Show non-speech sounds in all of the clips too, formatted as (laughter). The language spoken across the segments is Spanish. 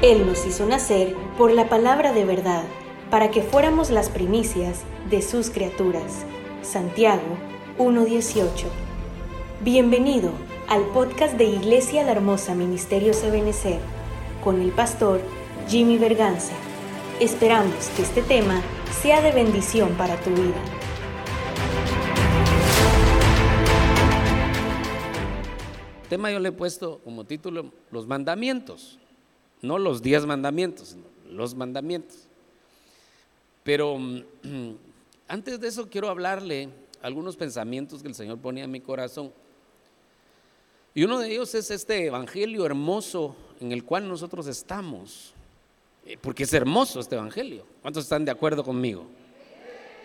Él nos hizo nacer por la palabra de verdad, para que fuéramos las primicias de sus criaturas. Santiago 1.18. Bienvenido al podcast de Iglesia La Hermosa Ministerio Sabenecer, con el pastor Jimmy Berganza. Esperamos que este tema sea de bendición para tu vida. tema yo le he puesto como título Los mandamientos, no los diez mandamientos, los mandamientos. Pero mm, (clears throat) antes de eso quiero hablarle algunos pensamientos que el Señor ponía en mi corazón. Y uno de ellos es este evangelio hermoso en el cual nosotros estamos. Eh, porque es hermoso este evangelio. ¿Cuántos están de acuerdo conmigo?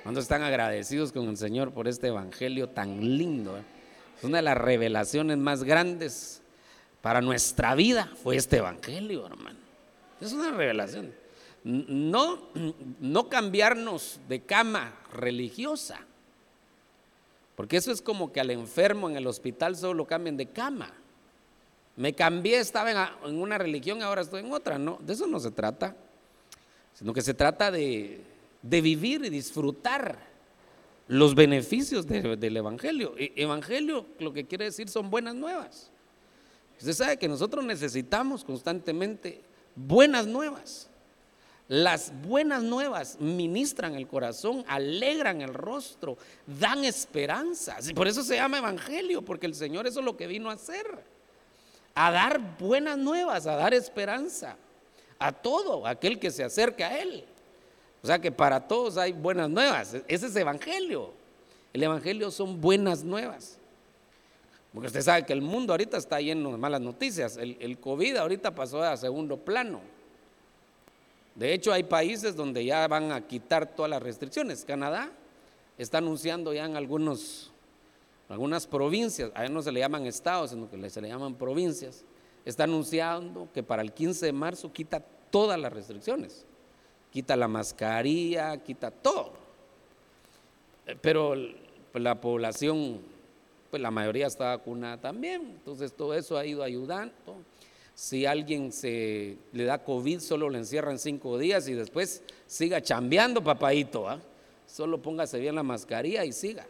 ¿Cuántos están agradecidos con el Señor por este evangelio tan lindo? Eh? una de las revelaciones más grandes para nuestra vida fue este evangelio, hermano. Es una revelación. No, no cambiarnos de cama religiosa, porque eso es como que al enfermo en el hospital solo lo cambian de cama. Me cambié, estaba en, una religión, ahora estoy en otra. No, de eso no se trata, sino que se trata de, de vivir y disfrutar los beneficios del Evangelio. E, evangelio lo que quiere decir son buenas nuevas. Usted sabe que nosotros necesitamos constantemente buenas nuevas. Las buenas nuevas ministran el corazón, alegran el rostro, dan esperanza. Por eso se llama Evangelio, porque el Señor eso es lo que vino a hacer. A dar buenas nuevas, a dar esperanza a todo aquel que se acerca a Él. O sea que para todos hay buenas nuevas. Ese es evangelio. El evangelio son buenas nuevas. Porque usted sabe que el mundo ahorita está lleno de malas noticias. El, COVID ahorita pasó a segundo plano. De hecho, hay países donde ya van a quitar todas las restricciones. Canadá está anunciando ya en algunos, algunas provincias, a no se le llaman estados, sino que se le llaman provincias, está anunciando que para el 15 de marzo quita todas las restricciones quita la mascarilla, quita todo. Pero pues, la población, pues la mayoría está vacunada también, entonces todo eso ha ido ayudando. Si alguien se le da COVID, solo le encierran cinco días y después siga chambeando, papadito. ¿ah? Solo póngase bien la mascarilla y siga.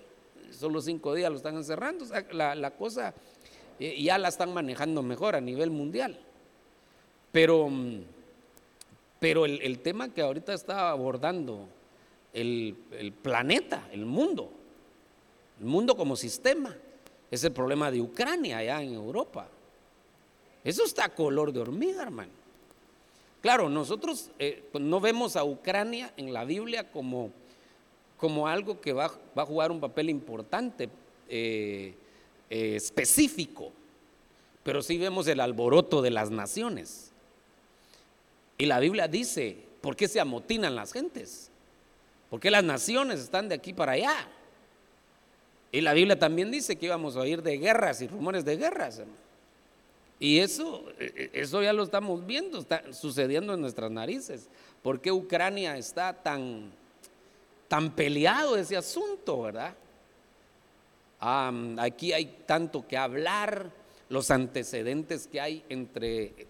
Solo cinco días lo están encerrando. la, la cosa eh, ya la están manejando mejor a nivel mundial. Pero mm, pero el, tema que ahorita está abordando el, planeta, el mundo, el mundo como sistema, es el problema de Ucrania allá en Europa. Eso está color de hormiga, hermano. Claro, nosotros eh, pues, no vemos a Ucrania en la Biblia como, como algo que va, a jugar un papel importante, eh, eh, específico, pero sí vemos el alboroto de las naciones. Y la Biblia dice, ¿por qué se amotinan las gentes? ¿Por qué las naciones están de aquí para allá? Y la Biblia también dice que íbamos a oír de guerras y rumores de guerras. Y eso, e, e, eso ya lo estamos viendo, está sucediendo en nuestras narices. ¿Por qué Ucrania está tan, tan peleado ese asunto, verdad? aquí hay tanto que hablar, los antecedentes que hay entre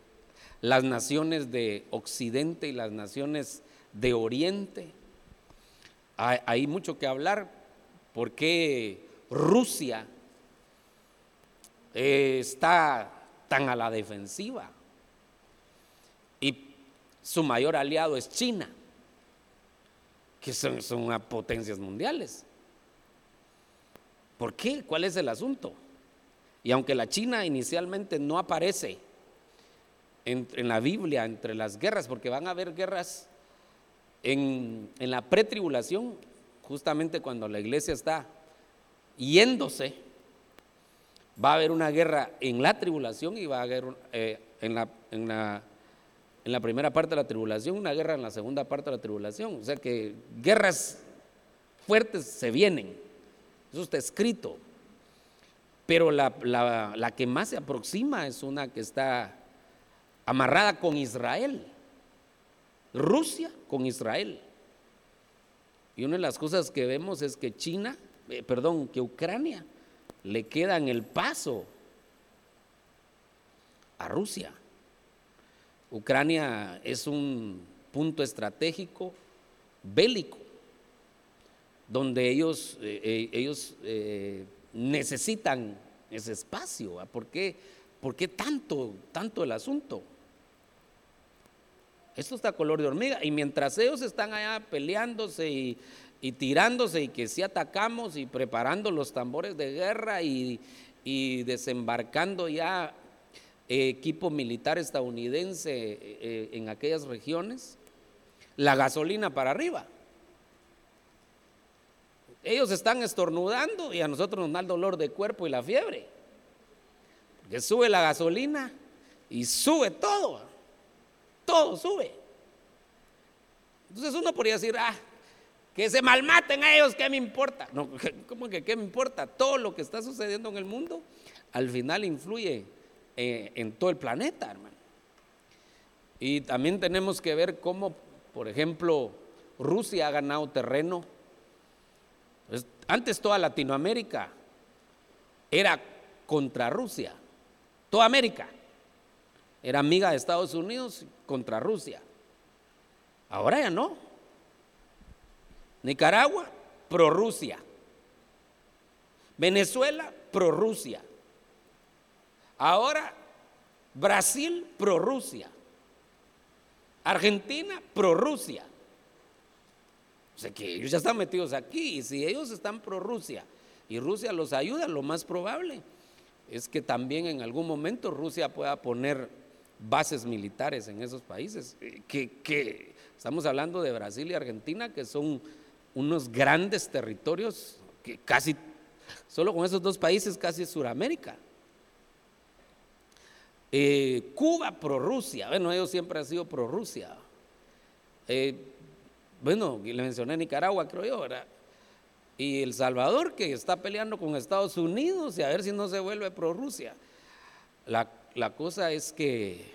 las naciones de Occidente y las naciones de Oriente. Hay, mucho que hablar porque Rusia eh, está tan a la defensiva y su mayor aliado es China, que son, son potencias mundiales. ¿Por qué? ¿Cuál es el asunto? Y aunque la China inicialmente no aparece en, la Biblia entre las guerras, porque van a haber guerras en, en la pretribulación, justamente cuando la iglesia está yéndose, va a haber una guerra en la tribulación y va a haber eh, en, la, en, la, en la primera parte de la tribulación, una guerra en la segunda parte de la tribulación. O sea que guerras fuertes se vienen. Eso está escrito. Pero la, la, la que más se aproxima es una que está amarrada con Israel. Rusia con Israel. Y una de las cosas que vemos es que China, eh, perdón, que Ucrania le queda en el paso a Rusia. Ucrania es un punto estratégico bélico, donde ellos, eh, eh, ellos necesitan ese espacio. ¿Por qué, ¿Por qué tanto, tanto el asunto? Esto está color de hormiga. Y mientras ellos están allá peleándose y, y tirándose y que si atacamos y preparando los tambores de guerra y, y desembarcando ya equipo militar estadounidense eh, en aquellas regiones, la gasolina para arriba. Ellos están estornudando y a nosotros nos da el dolor de cuerpo y la fiebre. Que sube la gasolina y sube todo. Todo sube. Entonces uno podría decir, ah, que se malmaten a ellos, ¿qué me importa? (laughs) ¿cómo que qué me importa? Todo lo que está sucediendo en el mundo al final influye eh, en todo el planeta, hermano. Y también tenemos que ver cómo, por ejemplo, Rusia ha ganado terreno. Antes toda Latinoamérica era contra Rusia. Toda América era amiga de Estados Unidos contra Rusia. Ahora ya no. Nicaragua, pro Rusia. Venezuela, pro Rusia. Ahora, Brasil pro Rusia. Argentina pro Rusia. O sea que ellos ya están metidos aquí. Y si ellos están pro Rusia y Rusia los ayuda, lo más probable es que también en algún momento Rusia pueda poner bases militares en esos países. Que, que estamos hablando de Brasil y Argentina, que son unos grandes territorios que casi, solo con esos dos países, casi es Suramérica. Eh, Cuba pro Rusia, bueno, ellos siempre han sido pro Rusia. Eh, bueno, le mencioné Nicaragua, creo yo, ¿verdad? Y El Salvador, que está peleando con Estados Unidos y a ver si no se vuelve pro Rusia. La, la cosa es que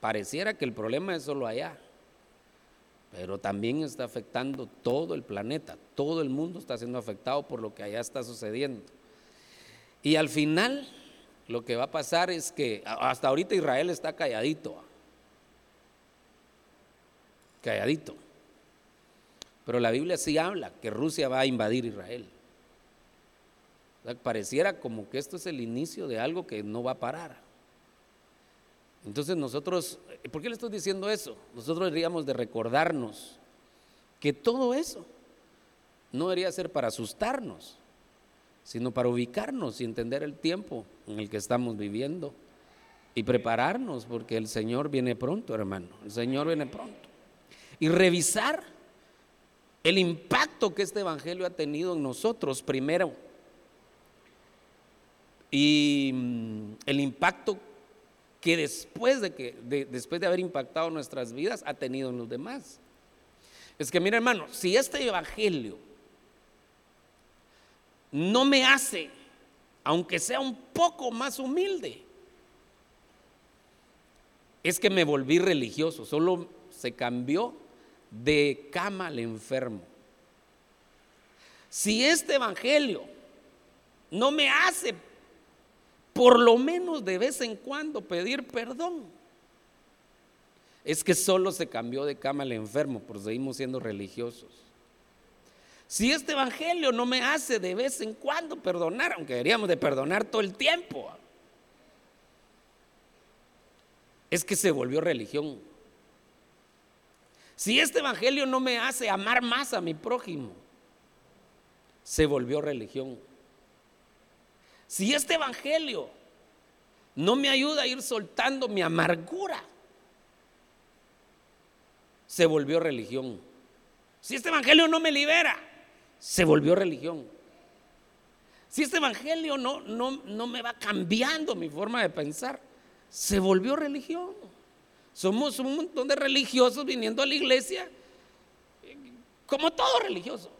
pareciera que el problema es solo allá, pero también está afectando todo el planeta, todo el mundo está siendo afectado por lo que allá está sucediendo. Y al final lo que va a pasar es que hasta ahorita Israel está calladito. Calladito. Pero la Biblia sí habla que Rusia va a invadir Israel. pareciera como que esto es el inicio de algo que no va a parar. Entonces nosotros, ¿por qué le estoy diciendo eso? Nosotros deberíamos de recordarnos que todo eso no debería ser para asustarnos, sino para ubicarnos y entender el tiempo en el que estamos viviendo y prepararnos porque el Señor viene pronto, hermano. El Señor viene pronto. Y revisar el impacto que este Evangelio ha tenido en nosotros primero. Y mm, el impacto que después de, que, después de haber impactado nuestras vidas ha tenido en los demás. Es que mira hermano, si este Evangelio no me hace, aunque sea un poco más humilde, es que me volví religioso, solo se cambió de cama al enfermo. Si este evangelio no me hace por lo menos de vez en cuando pedir perdón, es que solo se cambió de cama al enfermo, porque seguimos siendo religiosos. Si este evangelio no me hace de vez en cuando perdonar, aunque deberíamos de perdonar todo el tiempo, es que se volvió religión. Si este evangelio no me hace amar más a mi prójimo, se volvió religión. Si este evangelio no me ayuda a ir soltando mi amargura, se volvió religión. Si este evangelio no me libera, se volvió religión. Si este evangelio no, no, no me va cambiando mi forma de pensar, se volvió religión. Somos un montón de religiosos viniendo a la iglesia, como todo religioso.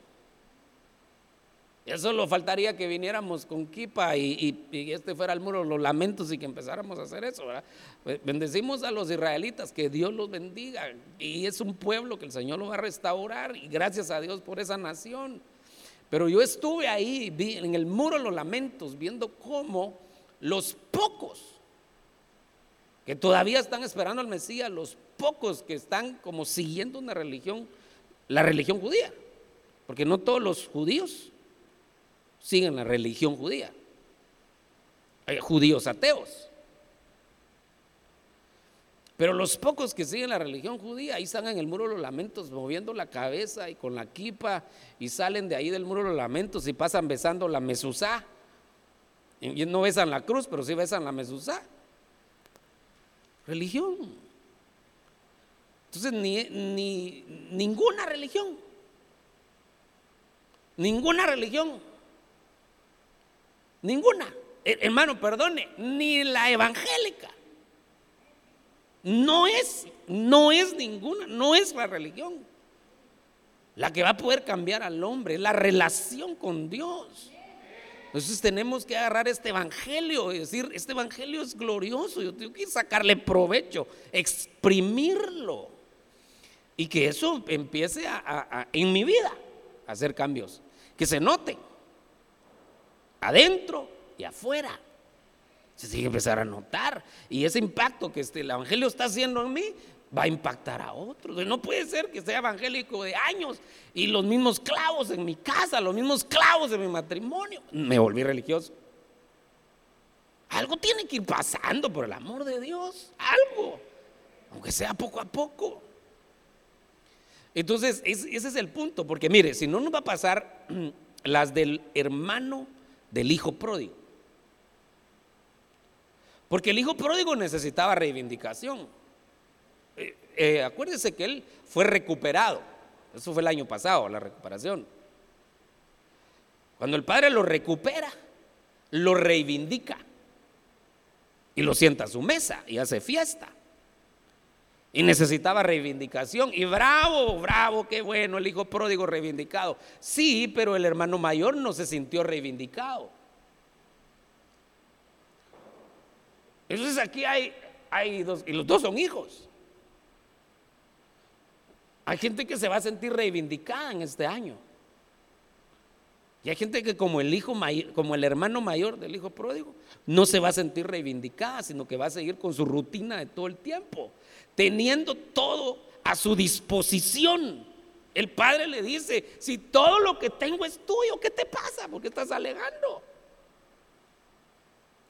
Ya solo faltaría que viniéramos con kipa y, este fuera el muro los lamentos y que empezáramos a hacer eso. Bendecimos a los israelitas, que Dios los bendiga. Y es un pueblo que el Señor lo va a restaurar. Y gracias a Dios por esa nación. Pero yo estuve ahí vi en el muro los lamentos viendo cómo los pocos que todavía están esperando al Mesías, los pocos que están como siguiendo una religión, la religión judía, porque no todos los judíos siguen la religión judía, hay judíos ateos. Pero los pocos que siguen la religión judía, ahí están en el muro de los lamentos moviendo la cabeza y con la kipa y salen de ahí del muro de los lamentos y pasan besando la mesuzá. Y no besan la cruz, pero sí besan la mesuzá. Religión. Entonces, ni, ni ninguna religión. Ninguna religión. Ninguna. Hermano, perdone, ni la evangélica. No es, no es ninguna, no es la religión. La que va a poder cambiar al hombre, la relación con Dios. Entonces tenemos que agarrar este evangelio y decir, este evangelio es glorioso, yo tengo que sacarle provecho, exprimirlo. Y que eso empiece a, en mi vida a hacer cambios, que se noten adentro y afuera se tiene que empezar a notar. Y ese impacto que este, el Evangelio está haciendo en mí va a impactar a otros. No puede ser que sea evangélico de años y los mismos clavos en mi casa, los mismos clavos en mi matrimonio. Me volví religioso. Algo tiene que ir pasando, por el amor de Dios. Algo. Aunque sea poco a poco. Entonces, ese es el punto. Porque mire, si no nos va a pasar (clears throat) las del hermano del hijo pródigo. Porque el hijo pródigo necesitaba reivindicación. Eh, eh, acuérdese que él fue recuperado. Eso fue el año pasado, la recuperación. Cuando el padre lo recupera, lo reivindica y lo sienta a su mesa y hace fiesta. Y necesitaba reivindicación. Y bravo, bravo, qué bueno, el hijo pródigo reivindicado. Sí, pero el hermano mayor no se sintió reivindicado. Entonces aquí hay, hay dos, y los dos son hijos. Hay gente que se va a sentir reivindicada en este año. Y hay gente que como el hijo como el hermano mayor del hijo pródigo, no se va a sentir reivindicada, sino que va a seguir con su rutina de todo el tiempo, teniendo todo a su disposición. El padre le dice, si todo lo que tengo es tuyo, ¿qué te pasa? ¿Por qué estás alegando?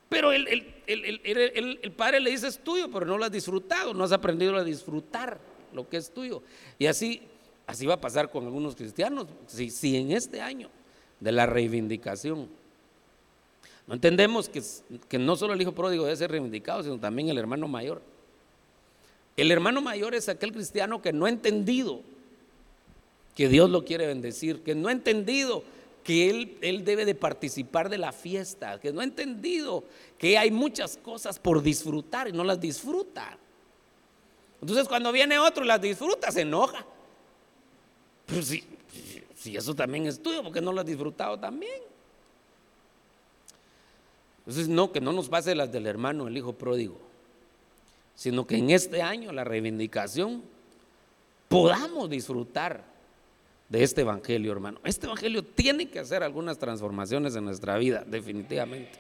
Pero el, padre le dice es tuyo, pero no lo has disfrutado, no has aprendido a disfrutar lo que es tuyo. Y así, así va a pasar con algunos cristianos. Si, en este año de la reivindicación no entendemos que no solo el hijo pródigo debe ser reivindicado, sino también el hermano mayor. El hermano mayor es aquel cristiano que no ha entendido que Dios lo quiere bendecir, que no ha entendido que él, él debe de participar de la fiesta, que no ha entendido que hay muchas cosas por disfrutar y no las disfruta. Entonces cuando viene otro y las disfruta, se enoja. Si, si eso también es tuyo, porque no lo has disfrutado también? Entonces no, que no nos pase las del hermano, el hijo pródigo, sino que en este año la reivindicación podamos disfrutar de este evangelio, hermano. Este evangelio tiene que hacer algunas transformaciones en nuestra vida, definitivamente.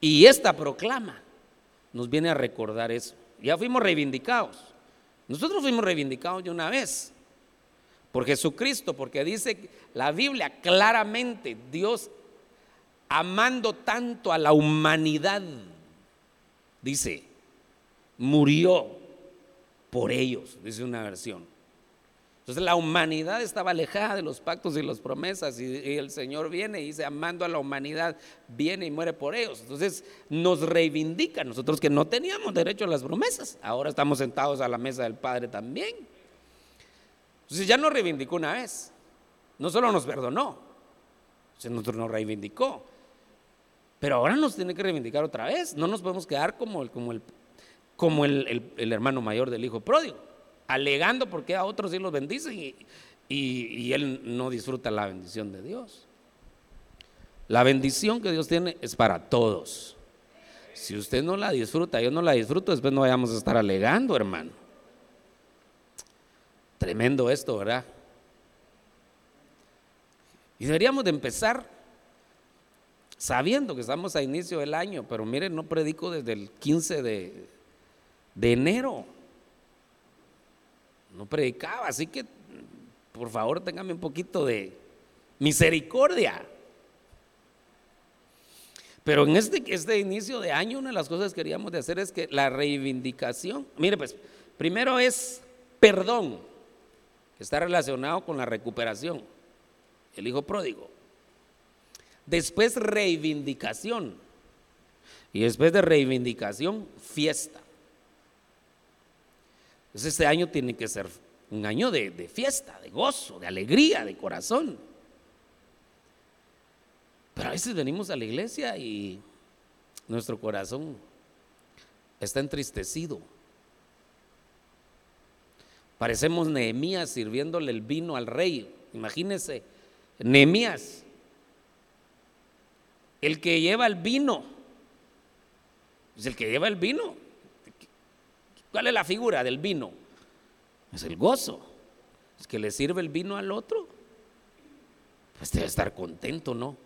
Y esta proclama nos viene a recordar eso. Ya fuimos reivindicados. Nosotros fuimos reivindicados de una vez por Jesucristo, porque dice la Biblia claramente, Dios amando tanto a la humanidad, dice, murió por ellos, dice una versión. Entonces la humanidad estaba alejada de los pactos y las promesas y, el Señor viene y dice, amando a la humanidad, viene y muere por ellos. Entonces nos reivindica nosotros que no teníamos derecho a las promesas. Ahora estamos sentados a la mesa del Padre también. Entonces ya nos reivindicó una vez. No solo nos perdonó, sino nos reivindicó. Pero ahora nos tiene que reivindicar otra vez. No nos podemos quedar como el, como el, como el hermano mayor del hijo pródigo alegando porque a otros sí los bendicen y, y, él no disfruta la bendición de Dios. La bendición que Dios tiene es para todos. Si usted no la disfruta, yo no la disfruto, después no vayamos a estar alegando, hermano. Tremendo esto, ¿verdad? Y deberíamos de empezar sabiendo que estamos a inicio del año, pero miren, no predico desde el 15 de, de enero. No predicaba, así que por favor téngame un poquito de misericordia. Pero en este, este inicio de año, una de las cosas que queríamos de hacer es que la reivindicación, mire pues, primero es perdón, que está relacionado con la recuperación, el hijo pródigo. Después reivindicación. Y después de reivindicación, fiesta. Este año tiene que ser un año de, de fiesta, de gozo, de alegría, de corazón. Pero a veces venimos a la iglesia y nuestro corazón está entristecido. Parecemos Nehemías sirviéndole el vino al rey. Imagínense, Nehemías, el que lleva el vino, es el que lleva el vino. ¿Cuál es la figura del vino? Es el gozo. Es que le sirve el vino al otro. Pues debe estar contento, ¿no?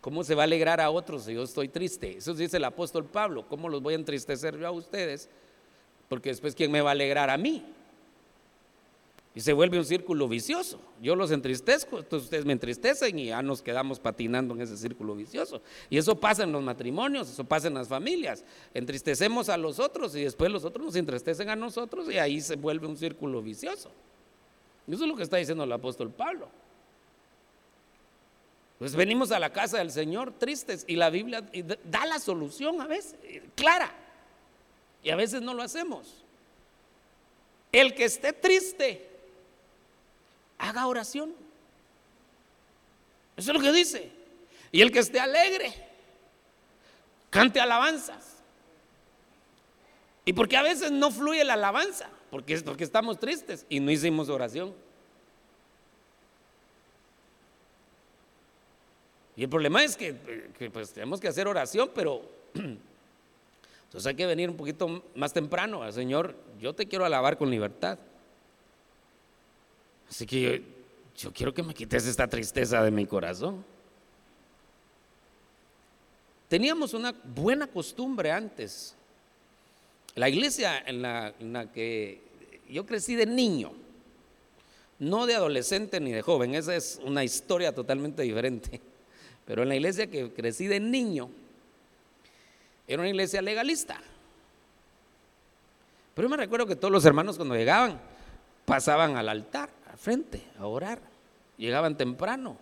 ¿Cómo se va a alegrar a otros si yo estoy triste? Eso dice el apóstol Pablo. ¿Cómo los voy a entristecer yo a ustedes? Porque después, ¿quién me va a alegrar a mí? Y se vuelve un círculo vicioso. Yo los entristezco, entonces ustedes me entristecen y ya nos quedamos patinando en ese círculo vicioso. Y eso pasa en los matrimonios, eso pasa en las familias. Entristecemos a los otros y después los otros nos entristecen a nosotros y ahí se vuelve un círculo vicioso. Eso es lo que está diciendo el apóstol Pablo. Pues venimos a la casa del Señor tristes y la Biblia da la solución a veces, clara. Y a veces no lo hacemos. El que esté triste, haga oración. Eso es lo que dice. Y el que esté alegre, cante alabanzas. Y porque a veces no fluye la alabanza, porque es porque estamos tristes y no hicimos oración. Y el problema es que, pues, tenemos que hacer oración, pero (clears throat) entonces hay que venir un poquito más temprano. Señor, yo te quiero alabar con libertad. Así que yo, quiero que me quites esta tristeza de mi corazón. Teníamos una buena costumbre antes. La iglesia en la, en la, que yo crecí de niño, no de adolescente ni de joven, esa es una historia totalmente diferente. (laughs) Pero en la iglesia que crecí de niño, era una iglesia legalista. Pero yo me recuerdo que todos los hermanos cuando llegaban, pasaban al altar, al frente, a orar. Llegaban temprano,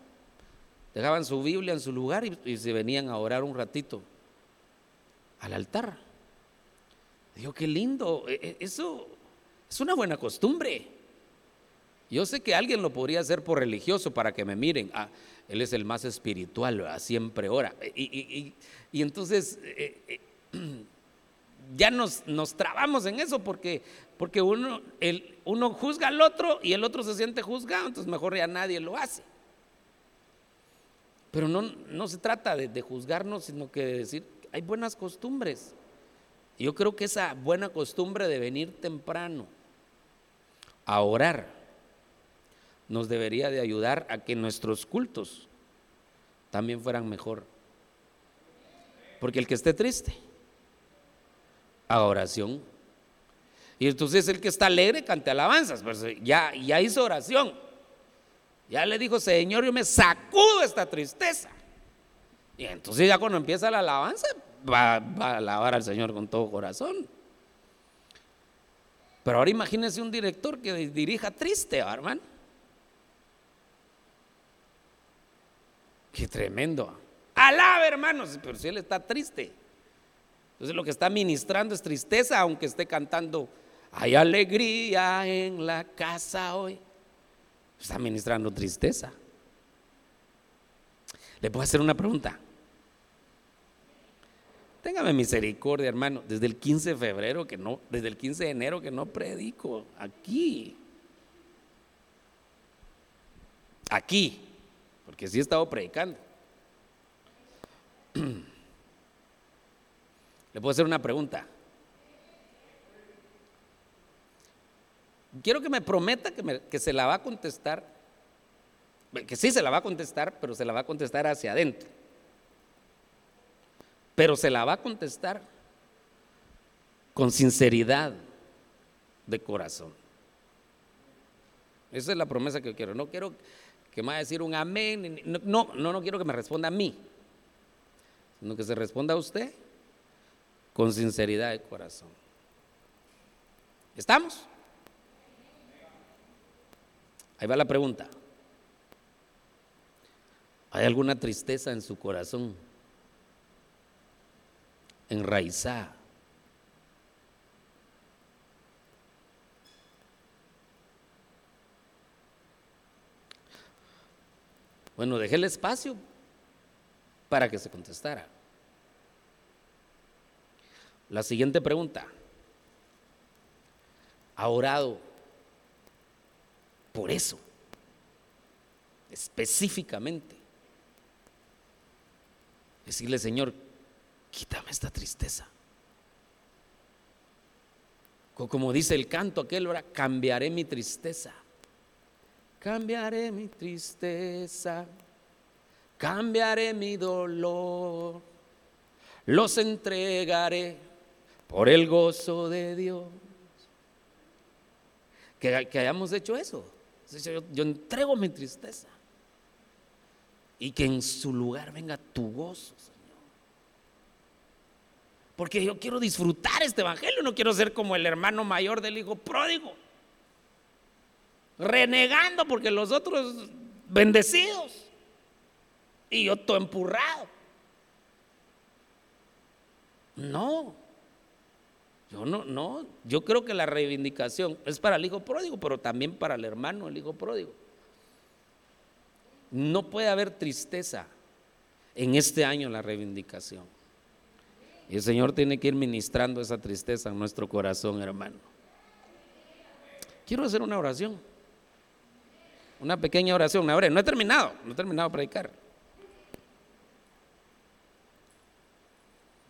dejaban su Biblia en su lugar y, se venían a orar un ratito al altar. Digo, qué lindo, e, e, eso es una buena costumbre. Yo sé que alguien lo podría hacer por religioso para que me miren. Ah, él es el más espiritual, siempre ora. Y, entonces (clears throat) ya nos, nos, trabamos en eso porque, porque uno, el, uno juzga al otro y el otro se siente juzgado, entonces mejor ya nadie lo hace. Pero no, no se trata de, juzgarnos, sino que de decir, hay buenas costumbres. Yo creo que esa buena costumbre de venir temprano a orar nos debería de ayudar a que nuestros cultos también fueran mejor. Porque el que esté triste, a oración. Y entonces el que está alegre cante alabanzas, pues ya, ya hizo oración. Ya le dijo, Señor, yo me sacudo esta tristeza. Y entonces ya cuando empieza la alabanza, va, va a alabar al Señor con todo corazón. Pero ahora imagínense un director que dirija triste, hermano. Qué tremendo. Alaba, hermanos, pero si él está triste. Entonces lo que está ministrando es tristeza, aunque esté cantando, hay alegría en la casa hoy. Está ministrando tristeza. Le puedo hacer una pregunta. Téngame misericordia, hermano, desde el 15 de febrero que no, desde el 15 de enero que no predico aquí. Aquí porque sí he estado predicando. (clears throat) Le puedo hacer una pregunta. Quiero que me prometa que, se la va a contestar, que sí se la va a contestar, pero se la va a contestar hacia adentro. pero se la va a contestar con sinceridad de corazón. Esa es la promesa que quiero. No quiero que me vaya a decir un amén. No, no, no quiero que me responda a mí, sino que se responda a usted con sinceridad de corazón. ¿Estamos? Ahí va la pregunta. ¿Hay alguna tristeza en su corazón? Enraizada. Bueno, dejé el espacio para que se contestara. La siguiente pregunta. ¿Ha orado por eso? Específicamente. Decirle, Señor, quítame esta tristeza. Como dice el canto aquel, ahora cambiaré mi tristeza. Cambiaré mi tristeza, cambiaré mi dolor, los entregaré por el gozo de Dios. Que, hayamos hecho eso. yo entrego mi tristeza y que en su lugar venga tu gozo, Señor. Porque yo quiero disfrutar este evangelio, no quiero ser como el hermano mayor del hijo pródigo, renegando porque los otros bendecidos y yo todo empurrado. No, yo no, no, yo creo que la reivindicación es para el hijo pródigo, pero también para el hermano, el hijo pródigo. No puede haber tristeza en este año la reivindicación. Y el Señor tiene que ir ministrando esa tristeza en nuestro corazón, hermano. Quiero hacer una oración. Una pequeña oración. No he terminado, no he terminado de predicar.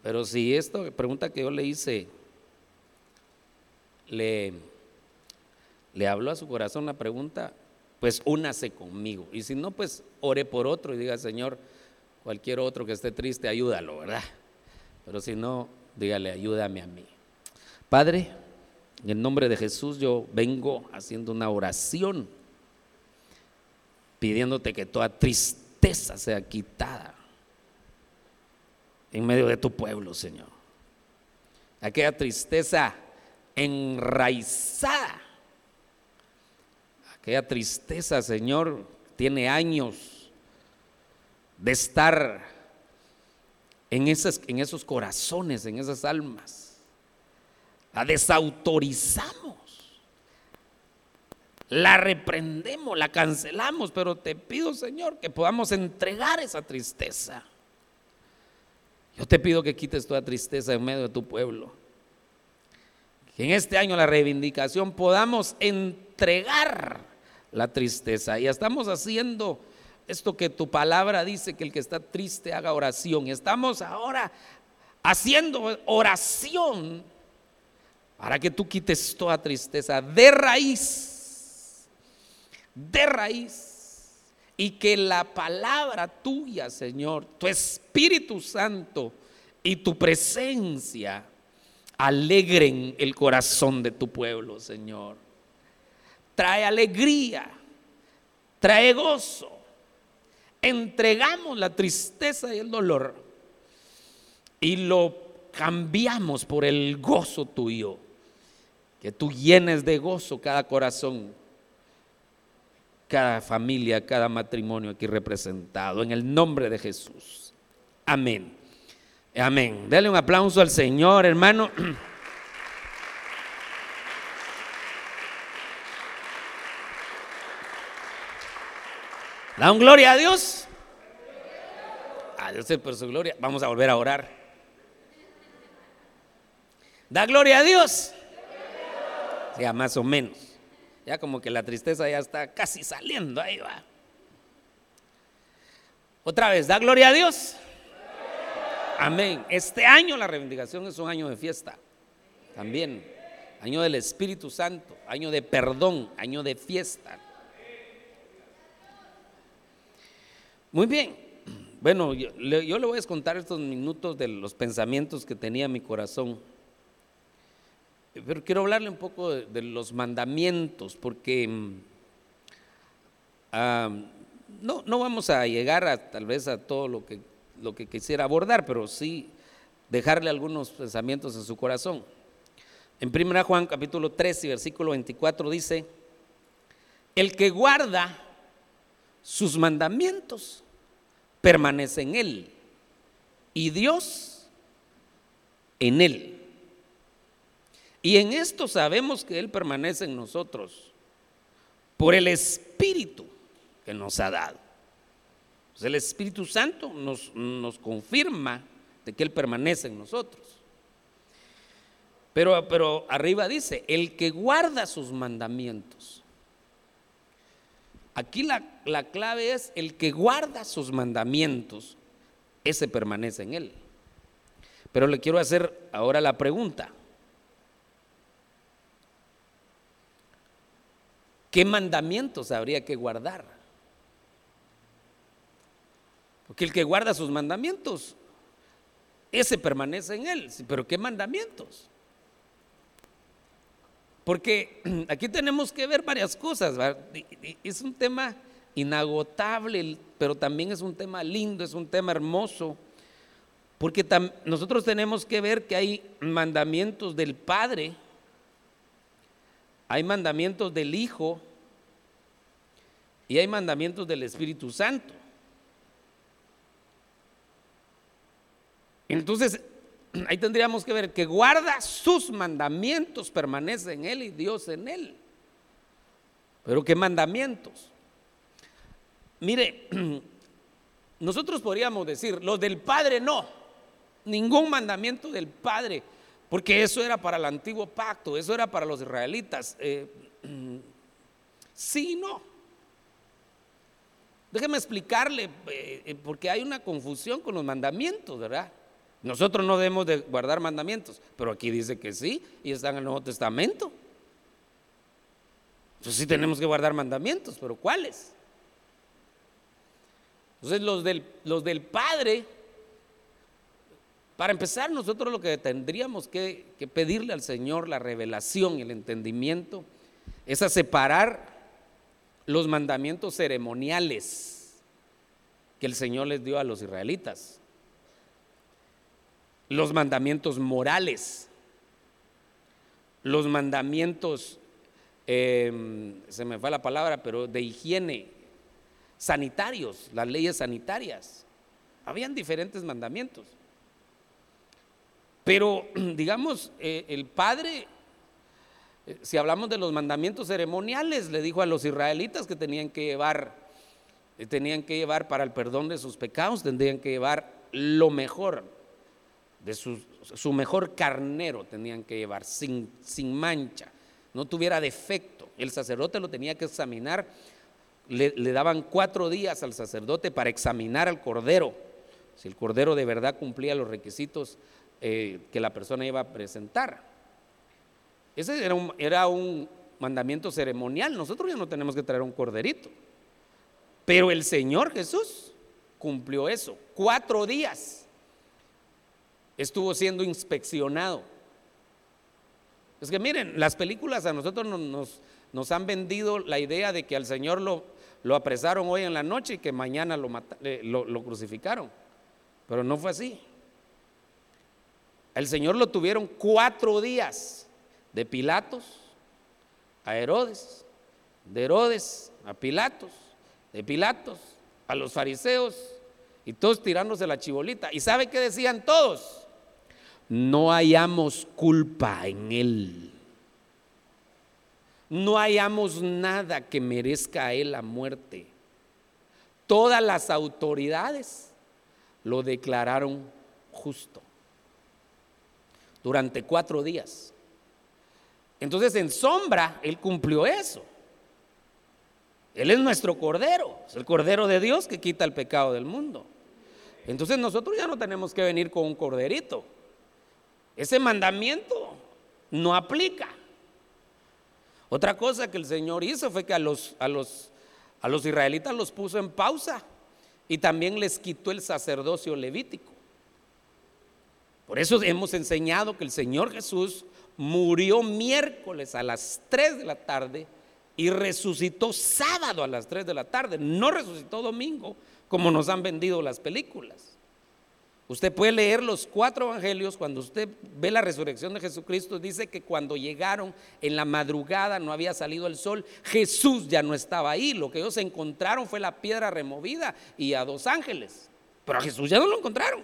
Pero si esto, pregunta que yo le hice, le, le habló a su corazón la pregunta, pues únase conmigo. Y si no, pues ore por otro y diga, Señor, cualquier otro que esté triste, ayúdalo, ¿verdad? Pero si no, dígale, ayúdame a mí. Padre, en el nombre de Jesús yo vengo haciendo una oración, pidiéndote que toda tristeza sea quitada en medio de tu pueblo, Señor. Aquella tristeza enraizada Aquella tristeza, Señor, tiene años de estar en, en esos corazones, en esas almas. La desautorizamos. La reprendemos, la cancelamos, pero te pido, Señor, que podamos entregar esa tristeza. Yo te pido que quites toda tristeza en medio de tu pueblo. Que en este año la reivindicación podamos entregar la tristeza. Y estamos haciendo esto que tu palabra dice, que el que está triste haga oración. Estamos ahora haciendo oración para que tú quites toda tristeza de raíz, de raíz. Y que la palabra tuya, Señor, tu Espíritu Santo y tu presencia alegren el corazón de tu pueblo, Señor trae alegría, trae gozo. Entregamos la tristeza y el dolor y lo cambiamos por el gozo tuyo. Que tú llenes de gozo cada corazón, cada familia, cada matrimonio aquí representado. En el nombre de Jesús. Amén. Amén. Dale un aplauso al Señor, hermano. ¿Da un gloria a Dios? A Dios por su gloria. Vamos a volver a orar. ¿Da gloria a Dios? Ya más o menos. Ya como que la tristeza ya está casi saliendo. Ahí va. Otra vez, ¿da gloria a Dios? Amén. Este año la reivindicación es un año de fiesta. También. Año del Espíritu Santo. Año de perdón. Año de fiesta. Muy bien, bueno, yo le, voy a contar estos minutos de los pensamientos que tenía mi corazón. Pero quiero hablarle un poco de, los mandamientos, porque mm, no, no vamos a llegar a, tal vez a todo lo que, lo que quisiera abordar, pero sí dejarle algunos pensamientos en su corazón. En 1 Juan capítulo 3 y versículo 24 dice, el que guarda sus mandamientos permanece en él y Dios en él. Y en esto sabemos que Él permanece en nosotros por el Espíritu que nos ha dado. Pues el Espíritu Santo nos, nos confirma de que Él permanece en nosotros. Pero, pero arriba dice, el que guarda sus mandamientos. Aquí la, la clave es el que guarda sus mandamientos, ese permanece en Él. Pero le quiero hacer ahora la pregunta. ¿Qué mandamientos habría que guardar? Porque el que guarda sus mandamientos, ese permanece en él. Pero ¿qué mandamientos? Porque (clears throat) aquí tenemos que ver varias cosas. Es un tema inagotable, pero también es un tema lindo, es un tema hermoso. Porque nosotros tenemos que ver que hay mandamientos del Padre hay mandamientos del Hijo y hay mandamientos del Espíritu Santo. Entonces, (clears throat) ahí tendríamos que ver que guarda sus mandamientos, permanece en Él y Dios en Él. Pero ¿qué mandamientos? Mire, (clears throat) nosotros podríamos decir, los del Padre no, ningún mandamiento del Padre porque eso era para el antiguo pacto, eso era para los israelitas. Eh, (clears throat) sí, no. Déjeme explicarle, eh, eh, porque hay una confusión con los mandamientos, ¿verdad? Nosotros no debemos de guardar mandamientos, pero aquí dice que sí, y está en el Nuevo Testamento. Entonces sí tenemos que guardar mandamientos, pero ¿cuáles? Entonces los del, los del Padre para empezar, nosotros lo que tendríamos que, pedirle al Señor la revelación el entendimiento es a separar los mandamientos ceremoniales que el Señor les dio a los israelitas, los mandamientos morales, los mandamientos, em, se me fue la palabra, pero de higiene, sanitarios, las leyes sanitarias. Habían diferentes mandamientos. Pero, (clears throat) digamos, eh, el Padre, eh, si hablamos de los mandamientos ceremoniales, le dijo a los israelitas que tenían que llevar, eh, tenían que llevar para el perdón de sus pecados, tendrían que llevar lo mejor, su, mejor carnero tenían que llevar, sin, sin mancha, no tuviera defecto. El sacerdote lo tenía que examinar, le, le daban cuatro días al sacerdote para examinar al cordero, si el cordero de verdad cumplía los requisitos eh, que la persona iba a presentar. Ese era un, era un mandamiento ceremonial. Nosotros ya no tenemos que traer un corderito. Pero el Señor Jesús cumplió eso. Cuatro días estuvo siendo inspeccionado. Es que miren, las películas a nosotros nos, nos, han vendido la idea de que al Señor lo, lo, apresaron hoy en la noche y que mañana lo, lo, lo crucificaron. Pero no fue así. El Señor lo tuvieron cuatro días de Pilatos a Herodes, de Herodes a Pilatos, de Pilatos a los fariseos y todos tirándose la chibolita. ¿Y sabe qué decían todos? No hallamos culpa en él. No hallamos nada que merezca a él la muerte. Todas las autoridades lo declararon justo durante cuatro días. Entonces en sombra Él cumplió eso. Él es nuestro Cordero, es el Cordero de Dios que quita el pecado del mundo. Entonces nosotros ya no tenemos que venir con un corderito. Ese mandamiento no aplica. Otra cosa que el Señor hizo fue que a los, a los, a los israelitas los puso en pausa y también les quitó el sacerdocio levítico. Por eso hemos enseñado que el Señor Jesús murió miércoles a las 3 de la tarde y resucitó sábado a las 3 de la tarde. No resucitó domingo como nos han vendido las películas. Usted puede leer los cuatro evangelios, cuando usted ve la resurrección de Jesucristo, dice que cuando llegaron en la madrugada no había salido el sol, Jesús ya no estaba ahí, lo que ellos encontraron fue la piedra removida y a dos ángeles, pero a Jesús ya no lo encontraron.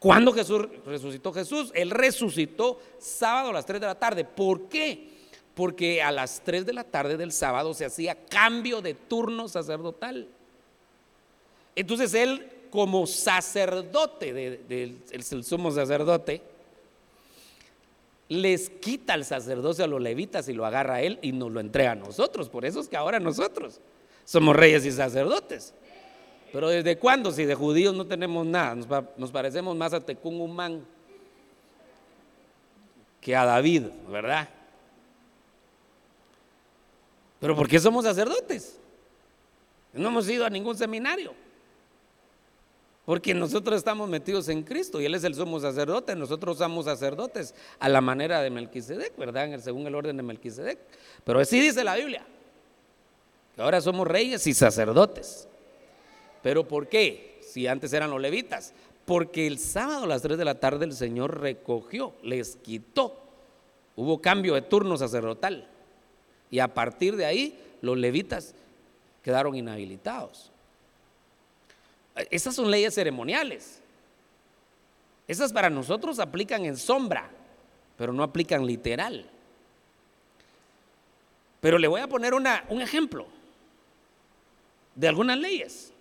¿Cuándo Jesús resucitó Jesús? Él resucitó sábado a las 3 de la tarde. ¿Por qué? Porque a las 3 de la tarde del sábado se hacía cambio de turno sacerdotal. Entonces él como sacerdote, del el sumo sacerdote, les quita el sacerdocio a los levitas y lo agarra a él y nos lo entrega a nosotros. Por eso es que ahora nosotros somos reyes y sacerdotes. Pero ¿desde cuándo? Si de judíos no tenemos nada, nos, parecemos más a Tecún Humán que a David, ¿verdad? Pero ¿por qué somos sacerdotes? No hemos ido a ningún seminario. Porque nosotros estamos metidos en Cristo y Él es el sumo sacerdote, nosotros somos sacerdotes a la manera de Melquisedec, ¿verdad? Según el orden de Melquisedec. Pero así dice la Biblia, que ahora somos reyes y sacerdotes. ¿Pero por qué? Si antes eran los levitas. Porque el sábado a las 3 de la tarde el Señor recogió, les quitó. Hubo cambio de turno sacerdotal. Y a partir de ahí los levitas quedaron inhabilitados. Esas son leyes ceremoniales. Esas para nosotros aplican en sombra, pero no aplican literal. Pero le voy a poner una, un ejemplo de algunas leyes.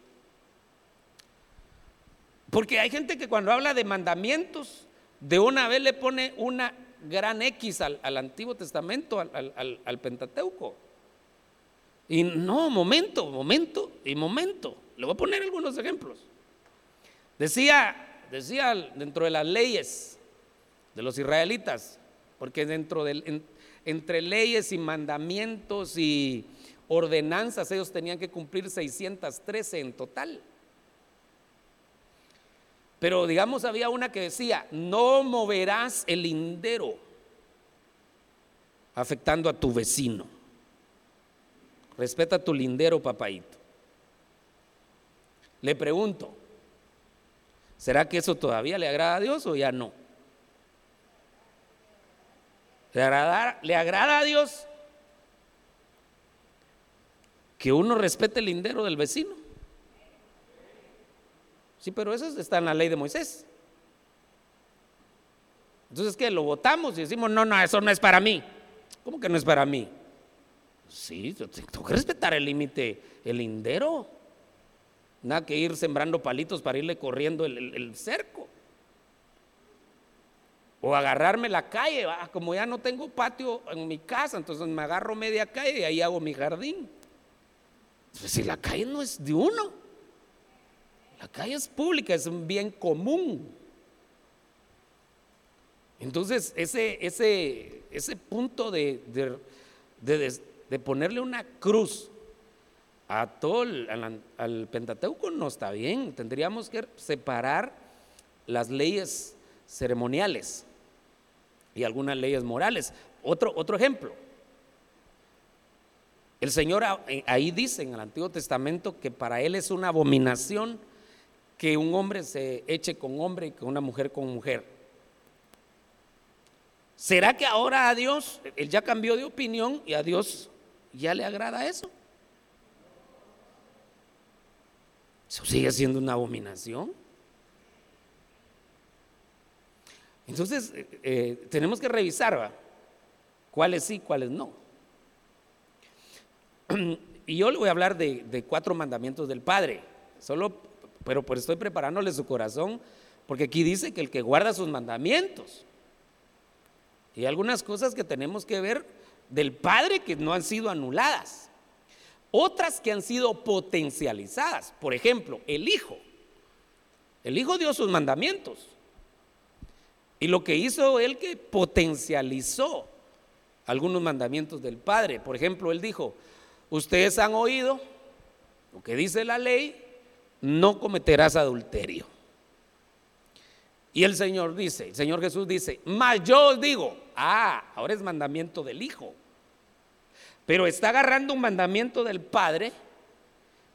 Porque hay gente que cuando habla de mandamientos, de una vez le pone una gran X al, Antiguo Testamento, al, Pentateuco. Y no, momento, momento y momento. Le voy a poner algunos ejemplos. Decía, decía dentro de las leyes de los israelitas, porque dentro del, entre leyes y mandamientos y ordenanzas ellos tenían que cumplir 613 en total. Pero digamos, había una que decía, no moverás el lindero afectando a tu vecino. Respeta tu lindero, papaito. Le pregunto, ¿será que eso todavía le agrada a Dios o ya no? ¿Le agrada, ¿Le agrada a Dios que uno respete el lindero del vecino? Sí, pero eso está en la ley de Moisés. Entonces, ¿qué? Lo votamos y decimos, no, no, eso no es para mí. ¿Cómo que no es para mí? Sí, tengo que respetar el límite, el lindero. Nada que ir sembrando palitos para irle corriendo el, cerco. O agarrarme la calle, como ya no tengo patio en mi casa, entonces me agarro media calle y ahí hago mi jardín. Pues si la calle no es de uno. La calle es pública, es un bien común. Entonces, ese, ese, ese punto de, de, ponerle una cruz a todo al, al, Pentateuco no está bien. Tendríamos que separar las leyes ceremoniales y algunas leyes morales. Otro, otro ejemplo. El Señor ahí dice en el Antiguo Testamento que para Él es una abominación que un hombre se eche con hombre y que una mujer con mujer. ¿Será que ahora a Dios, él ya cambió de opinión y a Dios ya le agrada eso? Eso sigue siendo una abominación. Entonces, eh, eh, tenemos que revisar cuáles sí, cuáles no. (clears throat) Y yo le voy a hablar de, cuatro mandamientos del Padre, solo pero pues estoy preparándole su corazón, porque aquí dice que el que guarda sus mandamientos. Y algunas cosas que tenemos que ver del Padre que no han sido anuladas. Otras que han sido potencializadas. Por ejemplo, el Hijo. El Hijo dio sus mandamientos. Y lo que hizo él que potencializó algunos mandamientos del Padre. Por ejemplo, él dijo, ustedes han oído lo que dice la ley, no cometerás adulterio. Y el Señor dice, el Señor Jesús dice, mas yo os digo, ah, ahora es mandamiento del Hijo. Pero está agarrando un mandamiento del Padre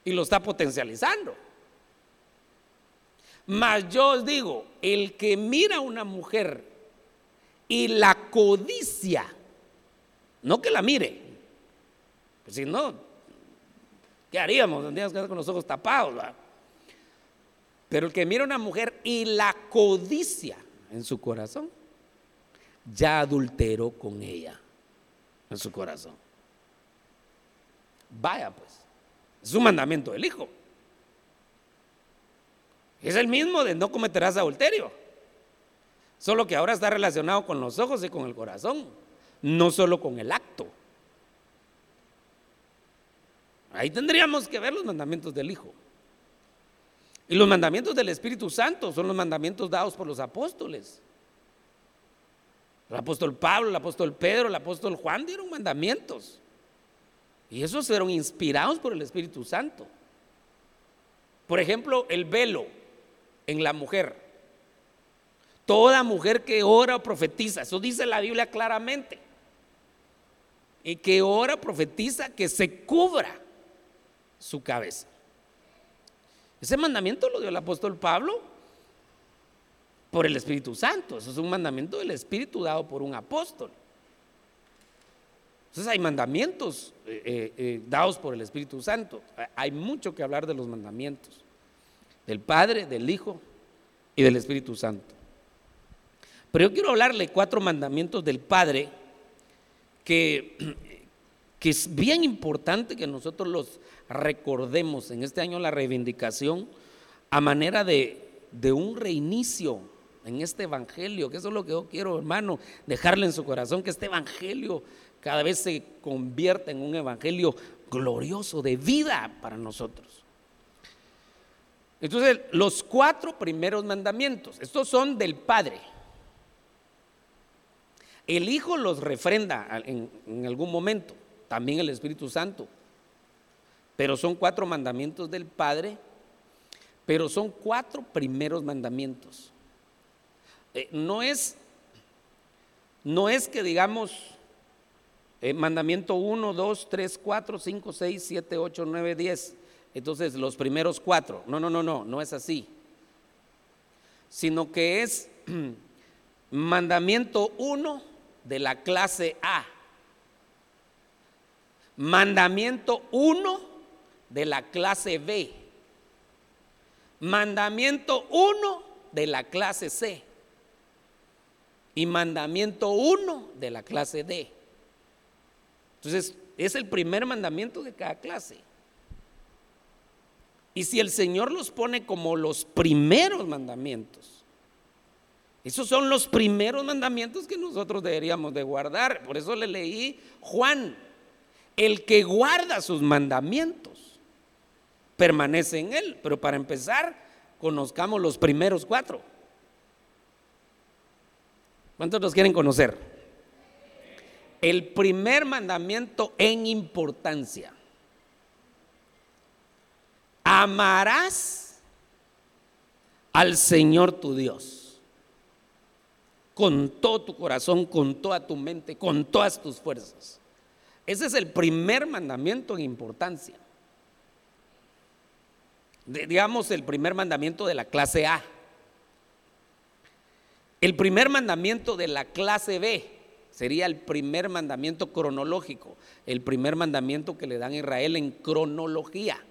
y lo está potencializando. Mas yo os digo, el que mira a una mujer y la codicia, no que la mire, pues si no, ¿qué haríamos? Tendríamos que estar con los ojos tapados. Pero el que mira a una mujer y la codicia en su corazón, ya adulteró con ella en su corazón. Vaya pues, es un mandamiento del Hijo. Es el mismo de no cometerás adulterio. Solo que ahora está relacionado con los ojos y con el corazón, no solo con el acto. Ahí tendríamos que ver los mandamientos del Hijo. Y los mandamientos del Espíritu Santo son los mandamientos dados por los apóstoles. El apóstol Pablo, el apóstol Pedro, el apóstol Juan dieron mandamientos. Y esos fueron inspirados por el Espíritu Santo. Por ejemplo, el velo en la mujer. Toda mujer que ora o profetiza, eso dice la Biblia claramente. Y que ora, profetiza, que se cubra su cabeza. Ese mandamiento lo dio el apóstol Pablo por el Espíritu Santo. Eso es un mandamiento del Espíritu dado por un apóstol. Entonces hay mandamientos eh, eh, eh, dados por el Espíritu Santo. Hay mucho que hablar de los mandamientos. Del Padre, del Hijo y del Espíritu Santo. Pero yo quiero hablarle cuatro mandamientos del Padre que, (clears throat) que es bien importante que nosotros los recordemos en este año la reivindicación a manera de, de un reinicio en este evangelio, que eso es lo que yo quiero, hermano, dejarle en su corazón, que este evangelio cada vez se convierta en un evangelio glorioso de vida para nosotros. Entonces, los cuatro primeros mandamientos, estos son del Padre. El Hijo los refrenda en, algún momento, también el Espíritu Santo. Pero son cuatro mandamientos del Padre, pero son cuatro primeros mandamientos. Eh, no es, no es que digamos eh, mandamiento 1, 2, 3, 4, 5, 6, 7, 8, 9, 10. Entonces los primeros cuatro. No, no, no, no, no es así. Sino que es (clears throat) mandamiento 1 de la clase A. Mandamiento 1 de la clase B. Mandamiento 1 de la clase C. Y mandamiento 1 de la clase D. Entonces, es el primer mandamiento de cada clase. Y si el Señor los pone como los primeros mandamientos, esos son los primeros mandamientos que nosotros deberíamos de guardar. Por eso le leí Juan, el que guarda sus mandamientos permanece en Él. Pero para empezar, conozcamos los primeros cuatro. ¿Cuántos los quieren conocer? El primer mandamiento en importancia. Amarás al Señor tu Dios con todo tu corazón, con toda tu mente, con todas tus fuerzas. Ese es el primer mandamiento en importancia digamos, el primer mandamiento de la clase A. El primer mandamiento de la clase B sería el primer mandamiento cronológico, el primer mandamiento que le dan a Israel en cronología.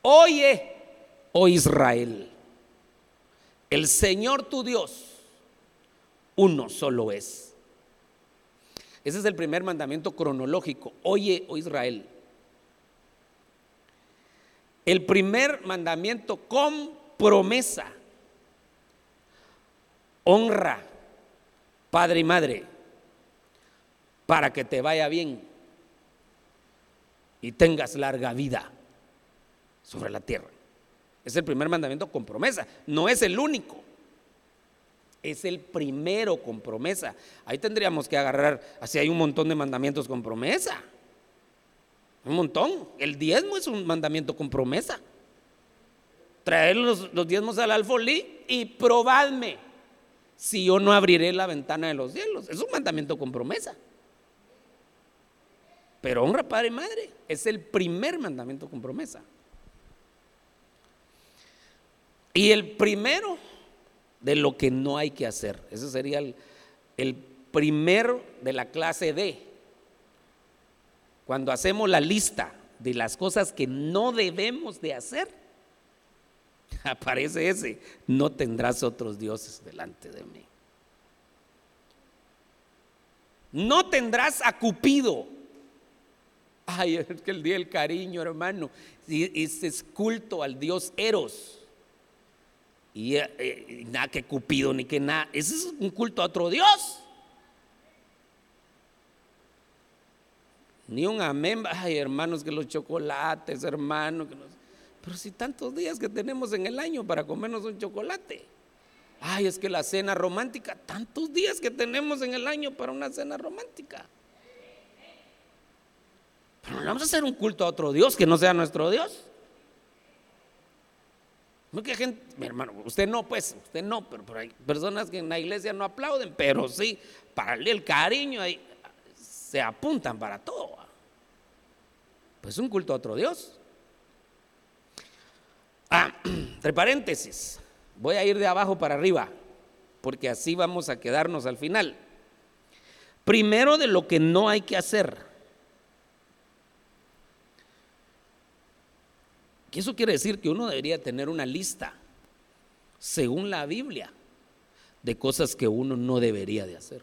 Oye, oh Israel, el Señor tu Dios, uno solo es. Ese es el primer mandamiento cronológico. Oye, oh Israel, el primer mandamiento con promesa. Honra, padre y madre, para que te vaya bien y tengas larga vida sobre la tierra. Es el primer mandamiento con promesa. No es el único. Es el primero con promesa. Ahí tendríamos que agarrar, así hay un montón de mandamientos con promesa. Un montón. El diezmo es un mandamiento con promesa. Traer los, los diezmos al alfolí y probadme si yo no abriré la ventana de los cielos. Es un mandamiento con promesa. Pero honra padre y madre. Es el primer mandamiento con promesa. Y el primero de lo que no hay que hacer. Ese sería el, el primero de la clase D. Cuando hacemos la lista de las cosas que no debemos de hacer, (laughs) aparece ese, no tendrás otros dioses delante de mí. No tendrás a Cupido. Ay, (laughs) es que el día del cariño, hermano, ese es culto al dios Eros. Y, eh, eh, nada que Cupido ni que nada. Ese es un culto a otro dios. Ni un amén. Ay, hermanos, que los chocolates, hermanos. Que Pero si tantos días que tenemos en el año para comernos un chocolate. Ay, es que la cena romántica, tantos días que tenemos en el año para una cena romántica. Pero no vamos a hacer un culto a otro Dios que no sea nuestro Dios. Mucha gente, mi hermano, usted no, pues, usted no, pero, hay personas que en la iglesia no aplauden, pero sí, para el cariño ahí, se apuntan para todo. Pues un culto a otro Dios. Ah, (clears throat) entre paréntesis, voy a ir de abajo para arriba, porque así vamos a quedarnos al final. Primero de lo que no hay que hacer. Que eso quiere decir que uno debería tener una lista, según la Biblia, de cosas que uno no debería de hacer.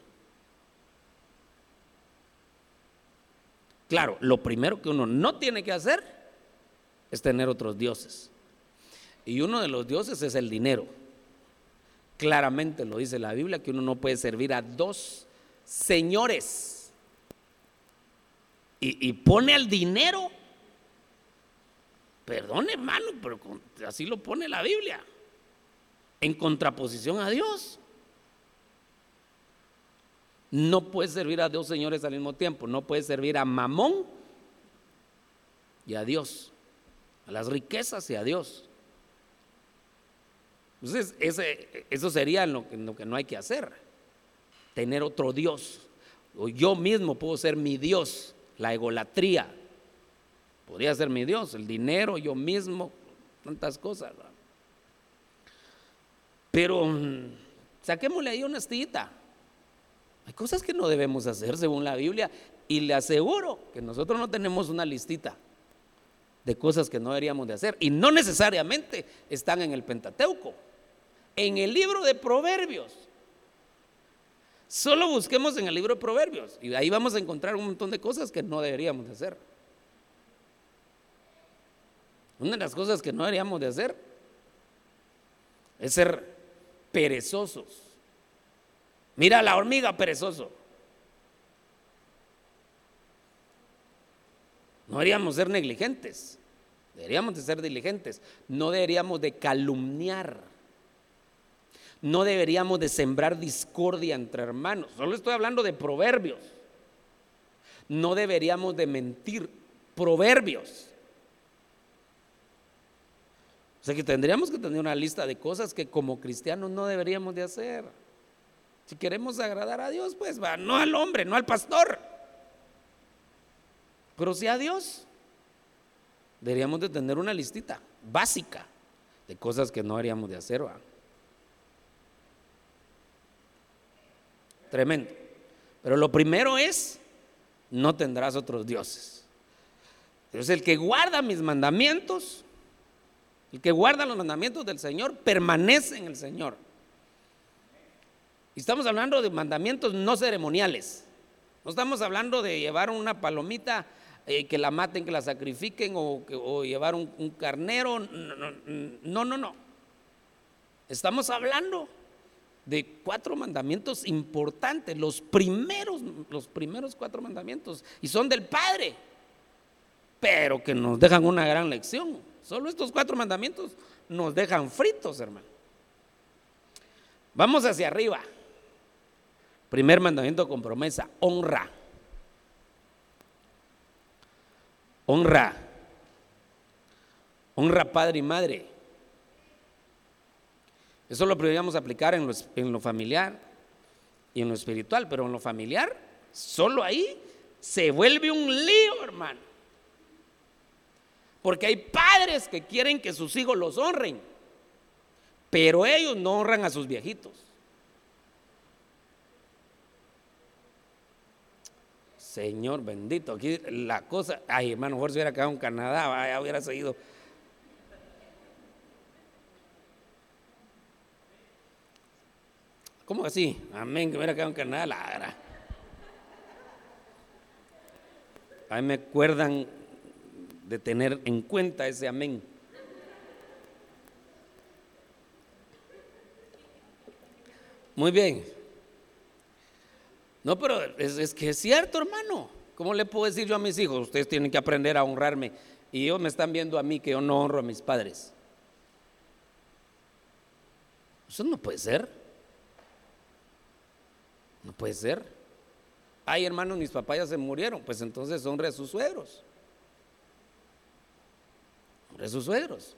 Claro, lo primero que uno no tiene que hacer es tener otros dioses. Y uno de los dioses es el dinero. Claramente lo dice la Biblia que uno no puede servir a dos señores. Y, pone al dinero Perdón, hermano, pero así lo pone la Biblia. En contraposición a Dios. No puedes servir a dos señores al mismo tiempo. No puedes servir a Mamón y a Dios. A las riquezas y a Dios. Entonces, eso sería lo lo que no hay que hacer. Tener otro Dios. O yo mismo puedo ser mi Dios. La egolatría. Podría ser mi Dios, el dinero, yo mismo, tantas cosas. Pero mm, saquémosle ahí una estillita. Hay cosas que no debemos hacer según la Biblia y le aseguro que nosotros no tenemos una listita de cosas que no deberíamos de hacer y no necesariamente están en el Pentateuco, en el libro de Proverbios. Solo busquemos en el libro de Proverbios y ahí vamos a encontrar un montón de cosas que no deberíamos de hacer. Una de las cosas que no deberíamos de hacer es ser perezosos. Mira la hormiga perezoso. No deberíamos ser negligentes. Deberíamos de ser diligentes. No deberíamos de calumniar. No deberíamos de sembrar discordia entre hermanos. Solo estoy hablando de proverbios. No deberíamos de mentir. Proverbios. O sea que tendríamos que tener una lista de cosas que como cristianos no deberíamos de hacer. Si queremos agradar a Dios, pues va, no al hombre, no al pastor, pero sí a Dios. Deberíamos de tener una listita básica de cosas que no deberíamos de hacer. Tremendo. Pero lo primero es, no tendrás otros dioses. Entonces el que guarda mis mandamientos el que guarda los mandamientos del Señor permanece en el Señor. Y estamos hablando de mandamientos no ceremoniales. No estamos hablando de llevar una palomita, eh, que la maten, que la sacrifiquen o, llevar un, un, carnero. No, no, no. Estamos hablando de cuatro mandamientos importantes, los primeros, los primeros cuatro mandamientos, y son del Padre, pero que nos dejan una gran lección. Solo estos cuatro mandamientos nos dejan fritos, hermano. Vamos hacia arriba. Primer mandamiento con promesa, honra. Honra. Honra padre y madre. Eso lo podríamos aplicar en lo, en lo familiar y en lo espiritual, pero en lo familiar, solo ahí se vuelve un lío, hermano. Porque hay padres que quieren que sus hijos los honren, pero ellos no honran a sus viejitos. Señor bendito, aquí la cosa, ay hermano, mejor se hubiera quedado en Canadá, vaya, hubiera seguido. ¿Cómo así? Amén, que hubiera quedado en Canadá, la Ahí me acuerdan de tener en cuenta ese amén. Muy bien. No, pero es, que es cierto, hermano. ¿Cómo le puedo decir yo a mis hijos? Ustedes tienen que aprender a honrarme. Y ellos me están viendo a mí que yo no honro a mis padres. Eso no puede ser. No puede ser. Ay, hermano, mis papás ya se murieron. Pues entonces honre a sus suegros. Honre a sus suegros.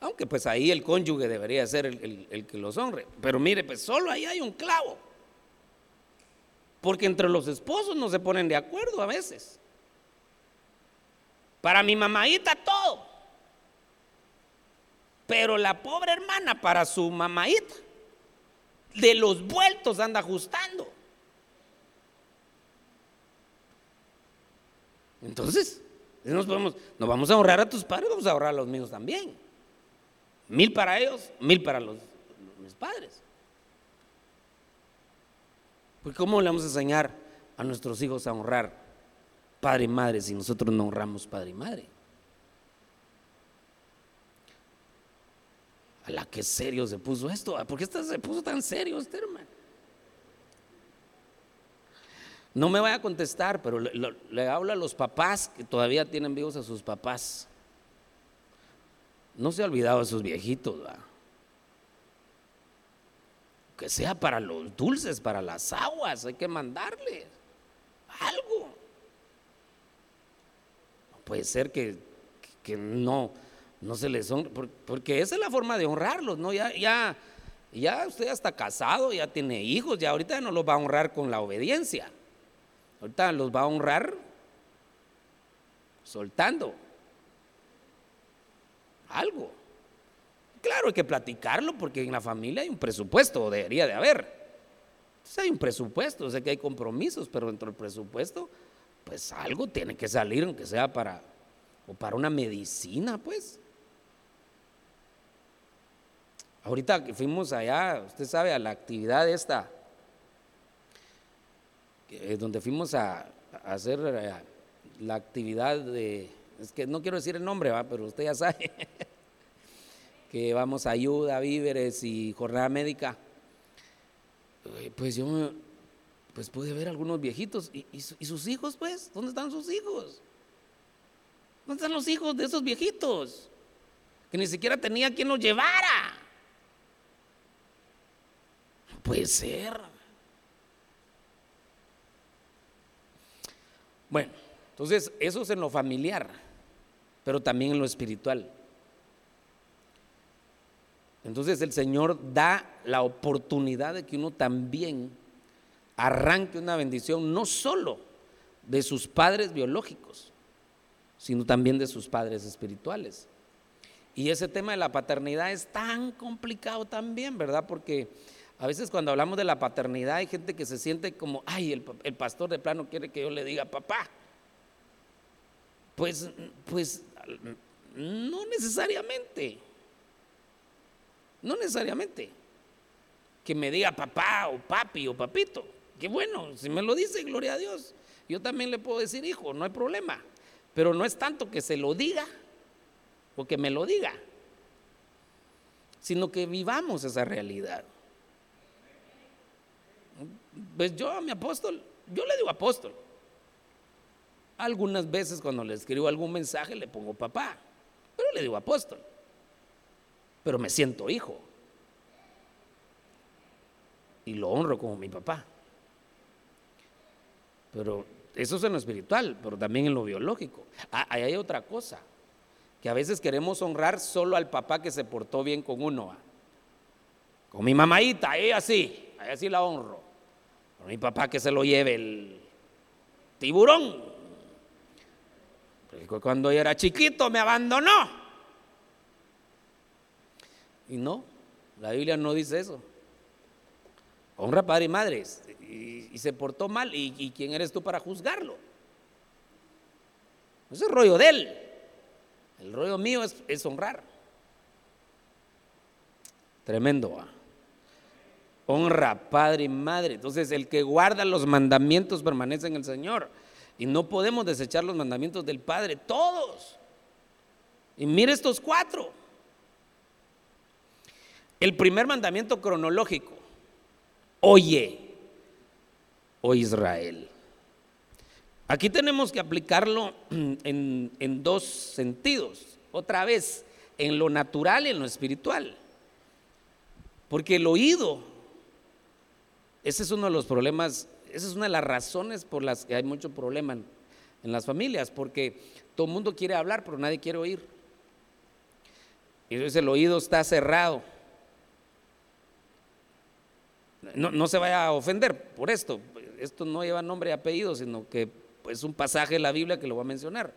Aunque pues ahí el cónyuge debería ser el, que los honre. Pero mire, pues solo ahí hay un clavo. Porque entre los esposos no se ponen de acuerdo a veces. Para mi mamadita todo. Pero la pobre hermana para su mamadita de los vueltos anda ajustando. Entonces, nos, podemos, nos vamos a ahorrar a tus padres, vamos a ahorrar a los míos también. Mil para ellos, mil para los, mis padres. Porque ¿cómo le vamos a enseñar a nuestros hijos a honrar padre y madre si nosotros no honramos padre y madre? A la que serio se puso esto. ¿Por qué se puso tan serio este hermano? No me vaya a contestar, pero le, le hablo a los papás que todavía tienen vivos a sus papás. No se ha olvidado de sus viejitos, Que sea para los dulces, para las aguas, hay que mandarle algo. No puede ser que, no, no se les honre, porque esa es la forma de honrarlos, ¿no? Ya, ya, ya usted está casado, ya tiene hijos, ya ahorita no los va a honrar con la obediencia. Ahorita los va a honrar soltando algo. Claro, hay que platicarlo porque en la familia hay un presupuesto, o debería de haber. hay un presupuesto, sé que hay compromisos, pero dentro del presupuesto, pues algo tiene que salir, aunque sea para, o para una medicina, pues. Ahorita que fuimos allá, usted sabe, a la actividad esta, donde fuimos a, hacer eh, la actividad de es que no quiero decir el nombre, ¿va? pero usted ya sabe (laughs) que vamos a ayuda, víveres y jornada médica. Eh, pues yo pues pude ver algunos viejitos y, y, sus hijos, pues, ¿dónde están sus hijos? ¿Dónde están los hijos de esos viejitos? Que ni siquiera tenía quien los llevara. Puede ser. Bueno, entonces eso es en lo familiar pero también en lo espiritual. Entonces el Señor da la oportunidad de que uno también arranque una bendición, no solo de sus padres biológicos, sino también de sus padres espirituales. Y ese tema de la paternidad es tan complicado también, ¿verdad? Porque a veces cuando hablamos de la paternidad hay gente que se siente como, ay, el, pastor de plano quiere que yo le diga papá. Pues, pues no necesariamente. No necesariamente. Que me diga papá o papi o papito. Que bueno, si me lo dice, gloria a Dios. Yo también le puedo decir hijo, no hay problema. Pero no es tanto que se lo diga o que me lo diga, sino que vivamos esa realidad. Pues yo a mi apóstol, yo le digo apóstol, algunas veces cuando le escribo algún mensaje le pongo papá, pero le digo apóstol. Pero me siento hijo. Y lo honro como mi papá. Pero Eso es en lo espiritual, pero también en lo biológico. Ah, ahí hay otra cosa, que a veces queremos honrar solo al papá que se portó bien con uno. Con mi mamadita, ella sí, ella sí la honro. Con mi papá que se lo lleve el tiburón. cuando yo era chiquito me abandonó. Y no, la Biblia no dice eso. Honra padre y madre y, se portó mal. ¿Y, quién eres tú para juzgarlo? Ese es el rollo de él. El rollo mío es, honrar. Tremendo. Honra padre y madre. Entonces el que guarda los mandamientos permanece en el Señor. Y no podemos desechar los mandamientos del Padre, todos. Y mire estos cuatro. El primer mandamiento cronológico. Oye, oh Israel. Aquí tenemos que aplicarlo (clears throat) en, en dos sentidos. Otra vez, en lo natural y en lo espiritual. Porque el oído, ese es uno de los problemas, esa es una de las razones por las que hay mucho problema en, en las familias, porque todo el mundo quiere hablar, pero nadie quiere oír. Y entonces el oído está cerrado. No, no, se vaya a ofender por esto, esto no lleva nombre y apellido, sino que es un pasaje de la Biblia que lo va a mencionar.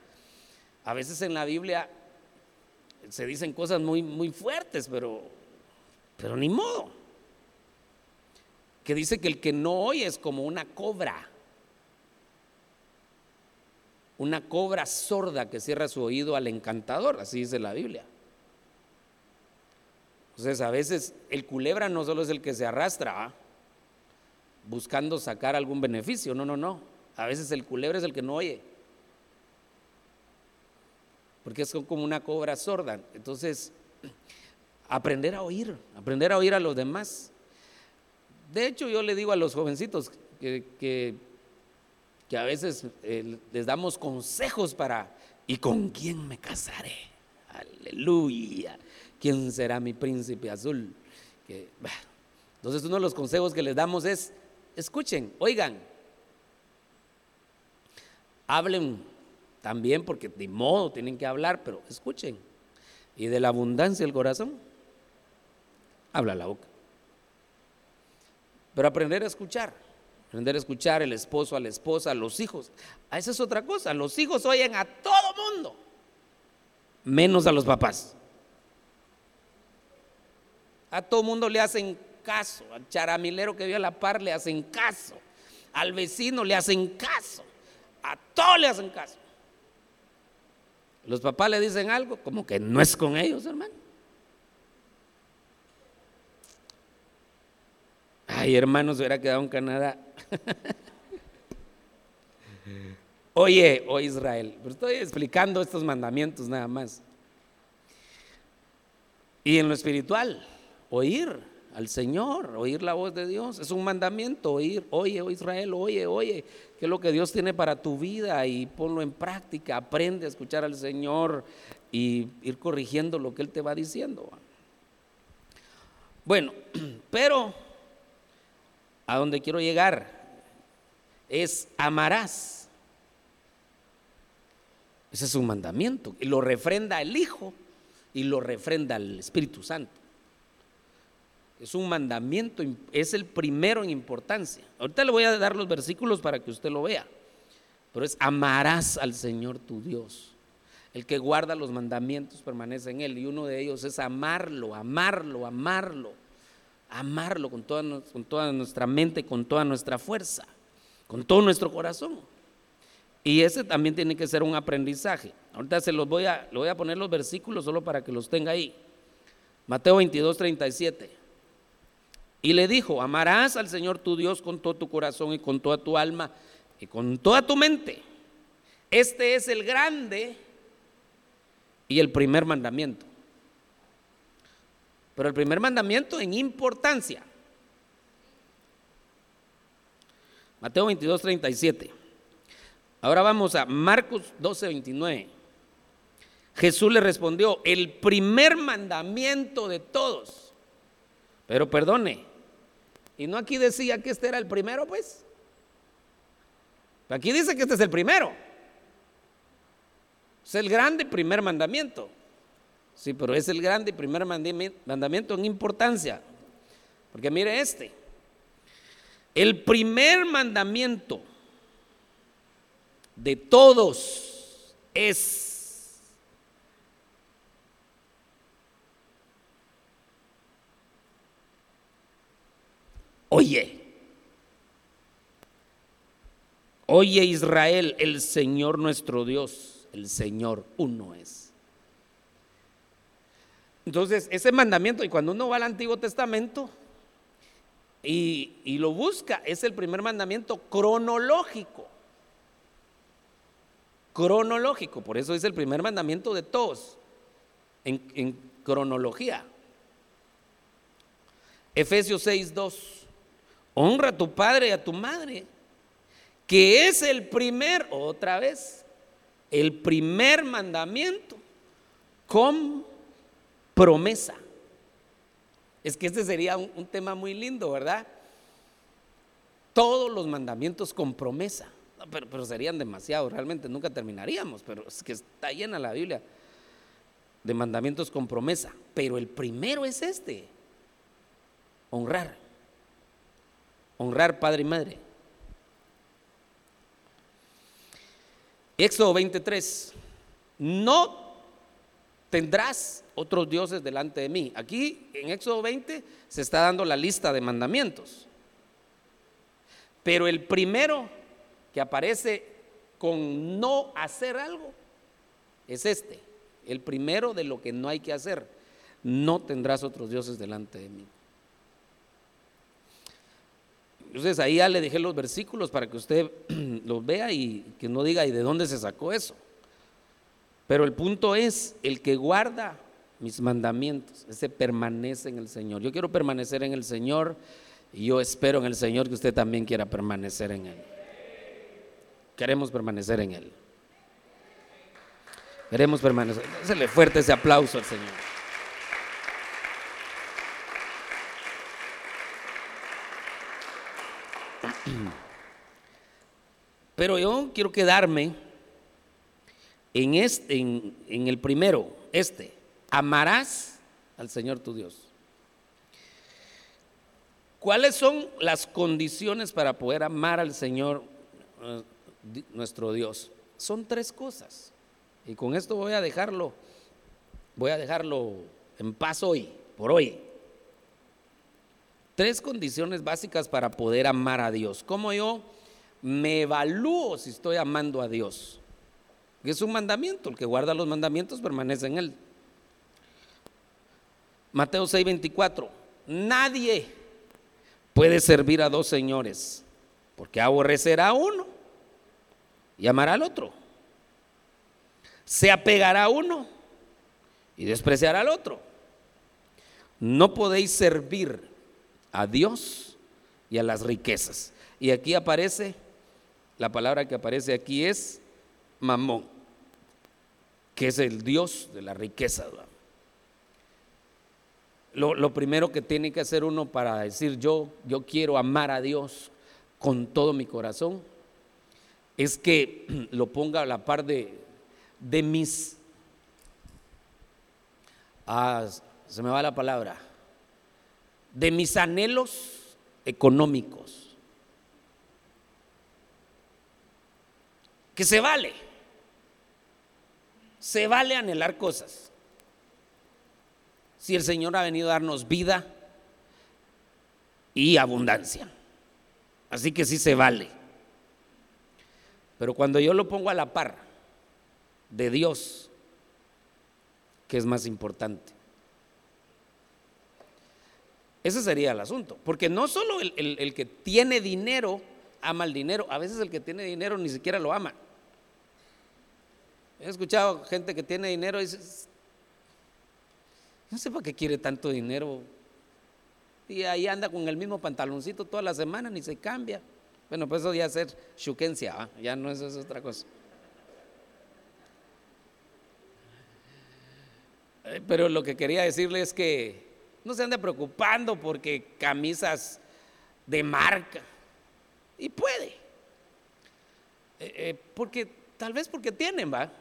A veces en la Biblia se dicen cosas muy, muy fuertes, pero, pero ni modo. Que dice que el que no oye es como una cobra. Una cobra sorda que cierra su oído al encantador, así dice la Biblia. Entonces a veces el culebra no solo es el que se arrastra, buscando sacar algún beneficio. No, no, no. A veces el culebro es el que no oye. Porque es como una cobra sorda. Entonces, (clears throat) aprender a oír, aprender a oír a los demás. De hecho, yo le digo a los jovencitos que, que, a veces eh, les damos consejos para, ¿y con quién me casaré? Aleluya. ¿Quién será mi príncipe azul? Que, entonces, uno de los consejos que les damos es, escuchen, oigan, hablen también porque de modo tienen que hablar, pero escuchen. Y de la abundancia del corazón, habla la boca. Pero aprender a escuchar, aprender a escuchar el esposo a la esposa, a los hijos. A esa es otra cosa, los hijos oyen a todo mundo, menos a los papás. A todo mundo le hacen caso, al charamilero que vio a la par le hacen caso, al vecino le hacen caso, a todos le hacen caso. Los papás le dicen algo como que no es con ellos, hermano. Ay, hermano, se hubiera quedado en Canadá. (laughs) Oye, oh Israel, pero estoy explicando estos mandamientos nada más. Y en lo espiritual, oír al Señor, oír la voz de Dios. Es un mandamiento, oír, oye, oh Israel, oye, oye, qué es lo que Dios tiene para tu vida y ponlo en práctica, aprende a escuchar al Señor y ir corrigiendo lo que Él te va diciendo. Bueno, (clears throat) pero a donde quiero llegar es amarás. Ese es un mandamiento y lo refrenda el Hijo y lo refrenda el Espíritu Santo. Es un mandamiento, es el primero en importancia. Ahorita le voy a dar los versículos para que usted lo vea. Pero es amarás al Señor tu Dios. El que guarda los mandamientos permanece en él. Y uno de ellos es amarlo, amarlo, amarlo. Amarlo con toda, con toda nuestra mente, con toda nuestra fuerza, con todo nuestro corazón. Y ese también tiene que ser un aprendizaje. Ahorita se los voy a, le voy a poner los versículos solo para que los tenga ahí. Mateo 22, 37. Y le dijo, amarás al Señor tu Dios con todo tu corazón y con toda tu alma y con toda tu mente. Este es el grande y el primer mandamiento. Pero el primer mandamiento en importancia. Mateo 22, 37. Ahora vamos a Marcos 12, 29. Jesús le respondió, el primer mandamiento de todos. Pero perdone, ¿Y no aquí decía que este era el primero, pues? Aquí dice que este es el primero. Es el grande primer mandamiento. Sí, pero es el grande primer mandamiento en importancia. Porque mire este. El primer mandamiento de todos es Oye, oye Israel, el Señor nuestro Dios, el Señor uno es. Entonces, ese mandamiento, y cuando uno va al Antiguo Testamento y, lo busca, es el primer mandamiento cronológico cronológico, por eso es el primer mandamiento de todos, en, cronología. Efesios 6, 2, honra a tu padre y a tu madre, que es el primer, otra vez, el primer mandamiento con promesa. Es que este sería un, tema muy lindo, ¿verdad? Todos los mandamientos con promesa pero, serían demasiados, realmente nunca terminaríamos, pero es que está llena la Biblia de mandamientos con promesa. Pero el primero es este, honrar. Honrar padre y madre. Éxodo 23, no tendrás otros dioses delante de mí. Aquí en Éxodo 20 se está dando la lista de mandamientos. Pero el primero que aparece con no hacer algo es este, el primero de lo que no hay que hacer. No tendrás otros dioses delante de mí. Entonces ahí ya le dejé los versículos para que usted (clears throat) los vea y que no diga y de dónde se sacó eso. Pero el punto es, el que guarda mis mandamientos, ese permanece en el Señor. Yo quiero permanecer en el Señor y yo espero en el Señor que usted también quiera permanecer en Él. Queremos permanecer en Él. Queremos permanecer. Désele fuerte ese aplauso al Señor. (clears throat) Pero yo quiero quedarme en el primero, este. Amarás al Señor tu Dios. ¿Cuáles son las condiciones para poder amar al Señor eh, nuestro Dios. Son tres cosas. Y con esto voy a dejarlo, voy a dejarlo en paz hoy, por hoy. Tres condiciones básicas para poder amar a Dios. ¿Cómo yo me evalúo si estoy amando a Dios? Es un mandamiento, el que guarda los mandamientos permanece en él. Mateo 6:24, nadie puede servir a dos señores, porque aborrecerá a uno y amará al otro. Se apegará a uno y despreciará al otro. No podéis servir a Dios y a las riquezas. Y aquí aparece, la palabra que aparece aquí es mamón, que es el Dios de la riqueza. Lo, primero que tiene que hacer uno para decir yo, yo quiero amar a Dios con todo mi corazón es que (clears throat) lo ponga a la par de, de mis, ah, se me va la palabra, de mis anhelos económicos. Que se vale, se vale anhelar cosas. Si el Señor ha venido a darnos vida y abundancia. Así que sí se vale. Pero cuando yo lo pongo a la par de Dios, ¿qué es más importante? Ese sería el asunto. Porque no solo el, que tiene dinero ama el dinero, a veces el que tiene dinero ni siquiera lo ama. He escuchado gente que tiene dinero y dice, no sé para qué quiere tanto dinero. Y ahí anda con el mismo pantaloncito toda la semana, ni se cambia. Bueno, pues eso ya es ser chuquencia, ya no es, es otra cosa. Eh, pero lo que quería decirle es que no se ande preocupando porque camisas de marca. Y puede. Eh, porque tal vez porque tienen, va.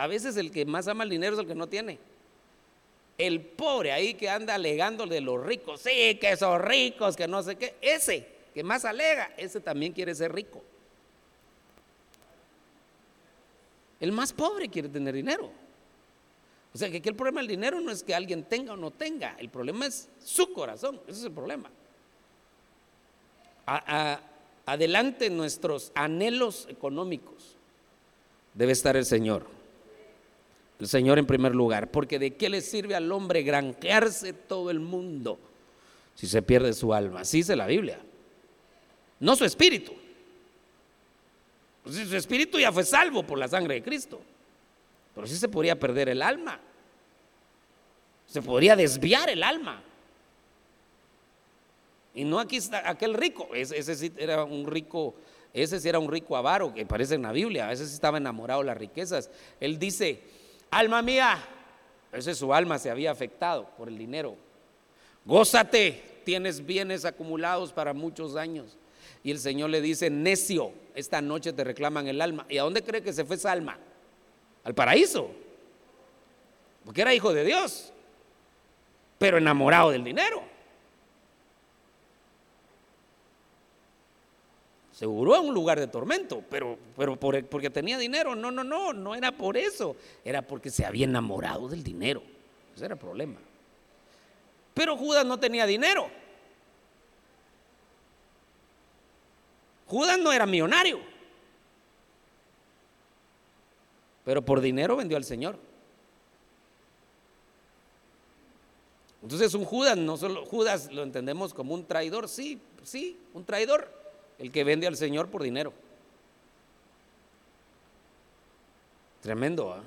A veces el que más ama el dinero es el que no tiene. El pobre ahí que anda alegando de los ricos, sí, que son ricos, que no sé qué, ese que más alega, ese también quiere ser rico. El más pobre quiere tener dinero. O sea que aquí el problema del dinero no es que alguien tenga o no tenga, el problema es su corazón, ese es el problema. adelante nuestros anhelos económicos debe estar el Señor. El Señor en primer lugar, porque de qué le sirve al hombre granjearse todo el mundo si se pierde su alma. Así dice la Biblia. No su espíritu. Pues su espíritu ya fue salvo por la sangre de Cristo. Pero sí se podría perder el alma. Se podría desviar el alma. Y no aquí está aquel rico. Ese, sí era un rico, ese sí era un rico avaro que aparece en la Biblia. Ese sí estaba enamorado de las riquezas. Él dice, alma mía, ese su alma se había afectado por el dinero. Gózate, tienes bienes acumulados para muchos años. Y el Señor le dice, necio, esta noche te reclaman el alma. ¿Y a dónde cree que se fue esa alma? Al paraíso. Porque era hijo de Dios, pero enamorado del dinero. Seguro a un lugar de tormento, pero, pero porque tenía dinero. No, no, no, no era por eso. Era porque se había enamorado del dinero. Ese era el problema. Pero Judas no tenía dinero. Judas no era millonario, pero por dinero vendió al Señor. Entonces un Judas, no solo Judas lo entendemos como un traidor, sí, sí, un traidor, el que vende al Señor por dinero. Tremendo. ¿ah?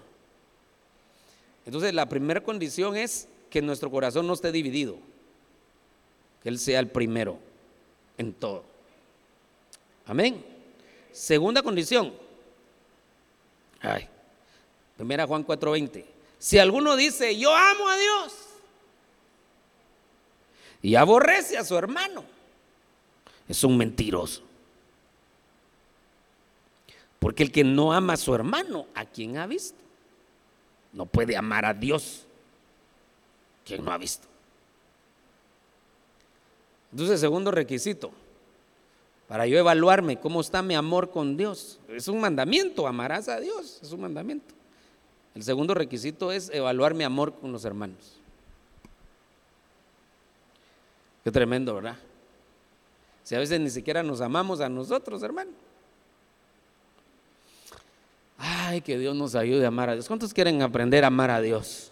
Entonces la primera condición es que nuestro corazón no esté dividido, que Él sea el primero en todo. Amén. Segunda condición. Ay. Primera Juan 4:20. Si alguno dice, yo amo a Dios y aborrece a su hermano, es un mentiroso. Porque el que no ama a su hermano, ¿a quién ha visto? No puede amar a Dios. ¿Quién no ha visto? Entonces, segundo requisito, para yo evaluarme cómo está mi amor con Dios. Es un mandamiento, amarás a Dios, es un mandamiento. El segundo requisito es evaluar mi amor con los hermanos. Qué tremendo, ¿verdad? Si a veces ni siquiera nos amamos a nosotros, hermano. Ay, que Dios nos ayude a amar a Dios. ¿Cuántos quieren aprender a amar a Dios?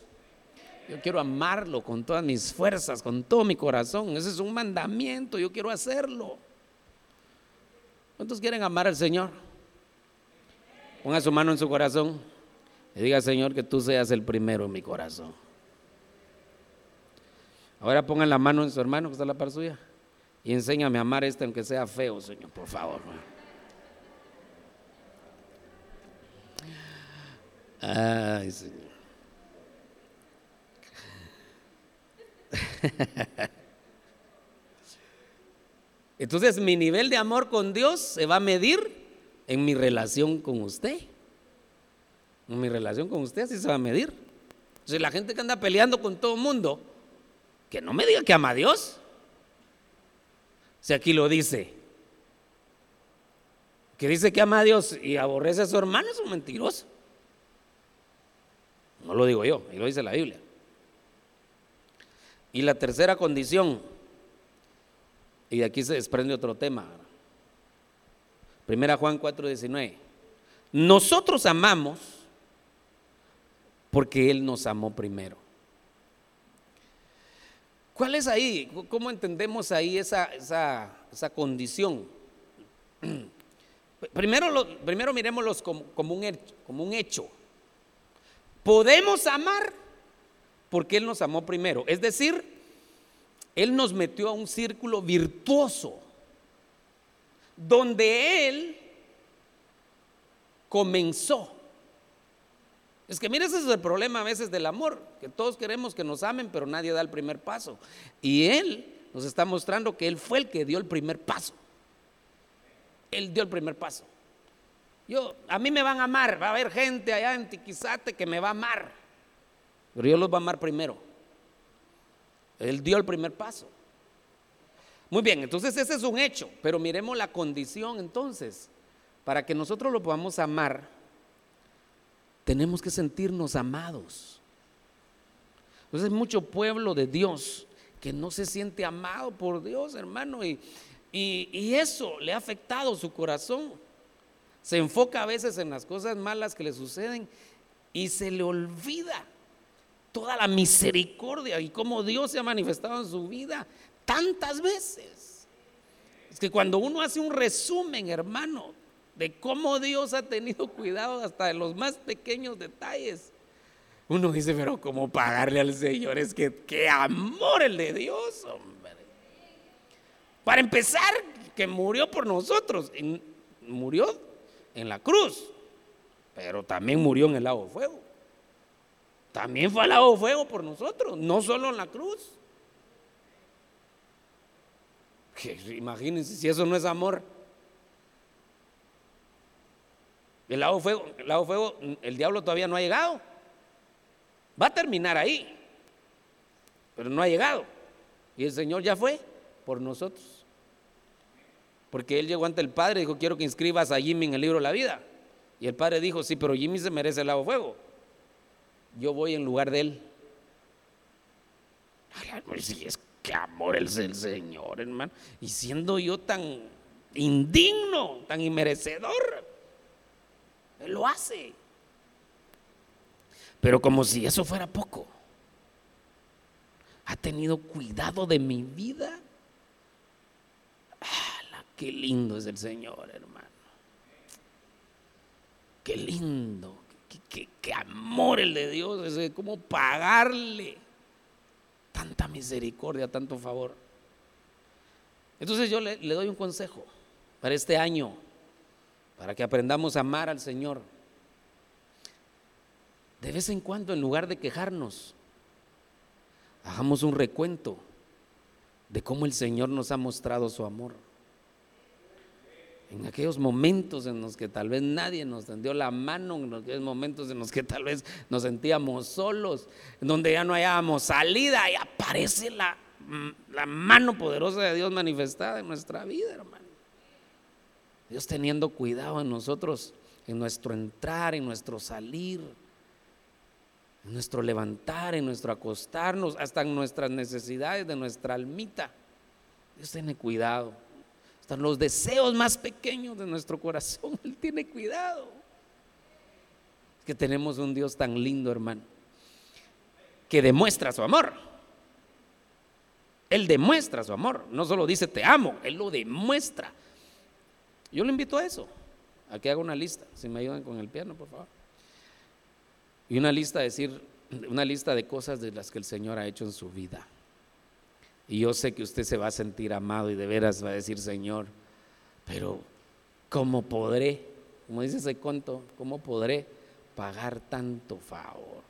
Yo quiero amarlo con todas mis fuerzas, con todo mi corazón. Ese es un mandamiento, yo quiero hacerlo. ¿Cuántos quieren amar al Señor? Ponga su mano en su corazón y diga, Señor, que tú seas el primero en mi corazón. Ahora pongan la mano en su hermano que está la par suya y enséñame a amar este aunque sea feo, Señor, por favor. Ay, Señor. (laughs) Entonces mi nivel de amor con Dios se va a medir en mi relación con usted. En mi relación con usted así se va a medir. Si la gente que anda peleando con todo el mundo, que no me diga que ama a Dios. Si aquí lo dice, que dice que ama a Dios y aborrece a su hermano, es un mentiroso. No lo digo yo, y lo dice la Biblia. Y la tercera condición y de aquí se desprende otro tema. Primera Juan 4:19. Nosotros amamos porque Él nos amó primero. ¿Cuál es ahí? ¿Cómo entendemos ahí esa, esa, condición? (clears throat) Primero, primero miremoslos como, como, un, como un hecho. Podemos amar porque Él nos amó primero. Es decir, él nos metió a un círculo virtuoso, donde Él comenzó. Es que mira, ese es el problema a veces del amor, que todos queremos que nos amen, pero nadie da el primer paso. Y Él nos está mostrando que Él fue el que dio el primer paso. Él dio el primer paso. Yo, a mí me van a amar, va a haber gente allá en Tiquizate que me va a amar. Pero yo los voy a amar primero. Él dio el primer paso. Muy bien, entonces ese es un hecho, pero miremos la condición entonces. Para que nosotros lo podamos amar, tenemos que sentirnos amados. Entonces hay mucho pueblo de Dios que no se siente amado por Dios, hermano, y, y, eso le ha afectado su corazón. Se enfoca a veces en las cosas malas que le suceden y se le olvida toda la misericordia y cómo Dios se ha manifestado en su vida tantas veces. Es que cuando uno hace un resumen, hermano, de cómo Dios ha tenido cuidado hasta de los más pequeños detalles, uno dice, pero ¿cómo pagarle al Señor? Es que qué amor el de Dios, hombre. Para empezar, que murió por nosotros. murió en la cruz, pero también murió en el lago de fuego. También fue al lago de fuego por nosotros, no solo en la cruz. imagínense si eso no es amor. El lago de fuego, el lago fuego, el diablo todavía no ha llegado. Va a terminar ahí, pero no ha llegado. Y el Señor ya fue por nosotros. Porque Él llegó ante el Padre y dijo, quiero que inscribas a Jimmy en el libro de la vida. Y el Padre dijo, sí, pero Jimmy se merece el lago de fuego yo voy en lugar de él. Si es que amor es el Señor, hermano. Y siendo yo tan indigno, tan inmerecedor, Él lo hace. Pero como si eso fuera poco, ha tenido cuidado de mi vida. ¡Ah, qué lindo es el Señor, hermano! Qué lindo, qué, amor el de Dios, es como pagarle tanta misericordia, tanto favor. Entonces yo le, le doy un consejo para este año, para que aprendamos a amar al Señor. De vez en cuando, en lugar de quejarnos, hagamos un recuento de cómo el Señor nos ha mostrado su amor en aquellos momentos en los que tal vez nadie nos tendió la mano, en aquellos momentos en los que tal vez nos sentíamos solos, en donde ya no hallábamos salida y aparece la, la mano poderosa de Dios manifestada en nuestra vida, hermano. Dios teniendo cuidado en nosotros, en nuestro entrar, en nuestro salir, en nuestro levantar, en nuestro acostarnos, hasta en nuestras necesidades de nuestra almita. Dios tiene cuidado los deseos más pequeños de nuestro corazón. (laughs) Él tiene cuidado. que tenemos un Dios tan lindo, hermano, que demuestra su amor. Él demuestra su amor. No solo dice te amo, Él lo demuestra. Yo le invito a eso, a que haga una lista. Si me ayudan con el piano, por favor. Y una lista, decir, una lista de cosas de las que el Señor ha hecho en su vida. Y yo sé que usted se va a sentir amado y de veras va a decir, Señor, pero ¿cómo podré? Como dice ese conto, ¿cómo podré pagar tanto favor?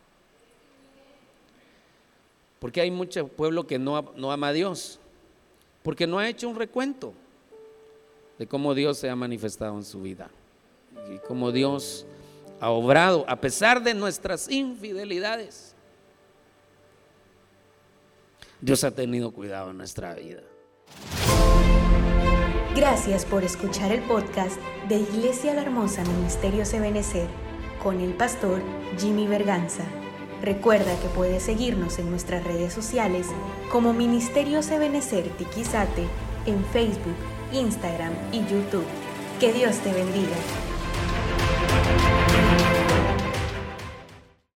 Porque hay mucho pueblo que no, no ama a Dios, porque no ha hecho un recuento de cómo Dios se ha manifestado en su vida y cómo Dios ha obrado a pesar de nuestras infidelidades. Dios ha tenido cuidado en nuestra vida. Gracias por escuchar el podcast de Iglesia La Hermosa Ministerios Ebenecer con el pastor Jimmy Berganza. Recuerda que puedes seguirnos en nuestras redes sociales como Ministerios Ebenecer Tiquizate en Facebook, Instagram y YouTube. Que Dios te bendiga.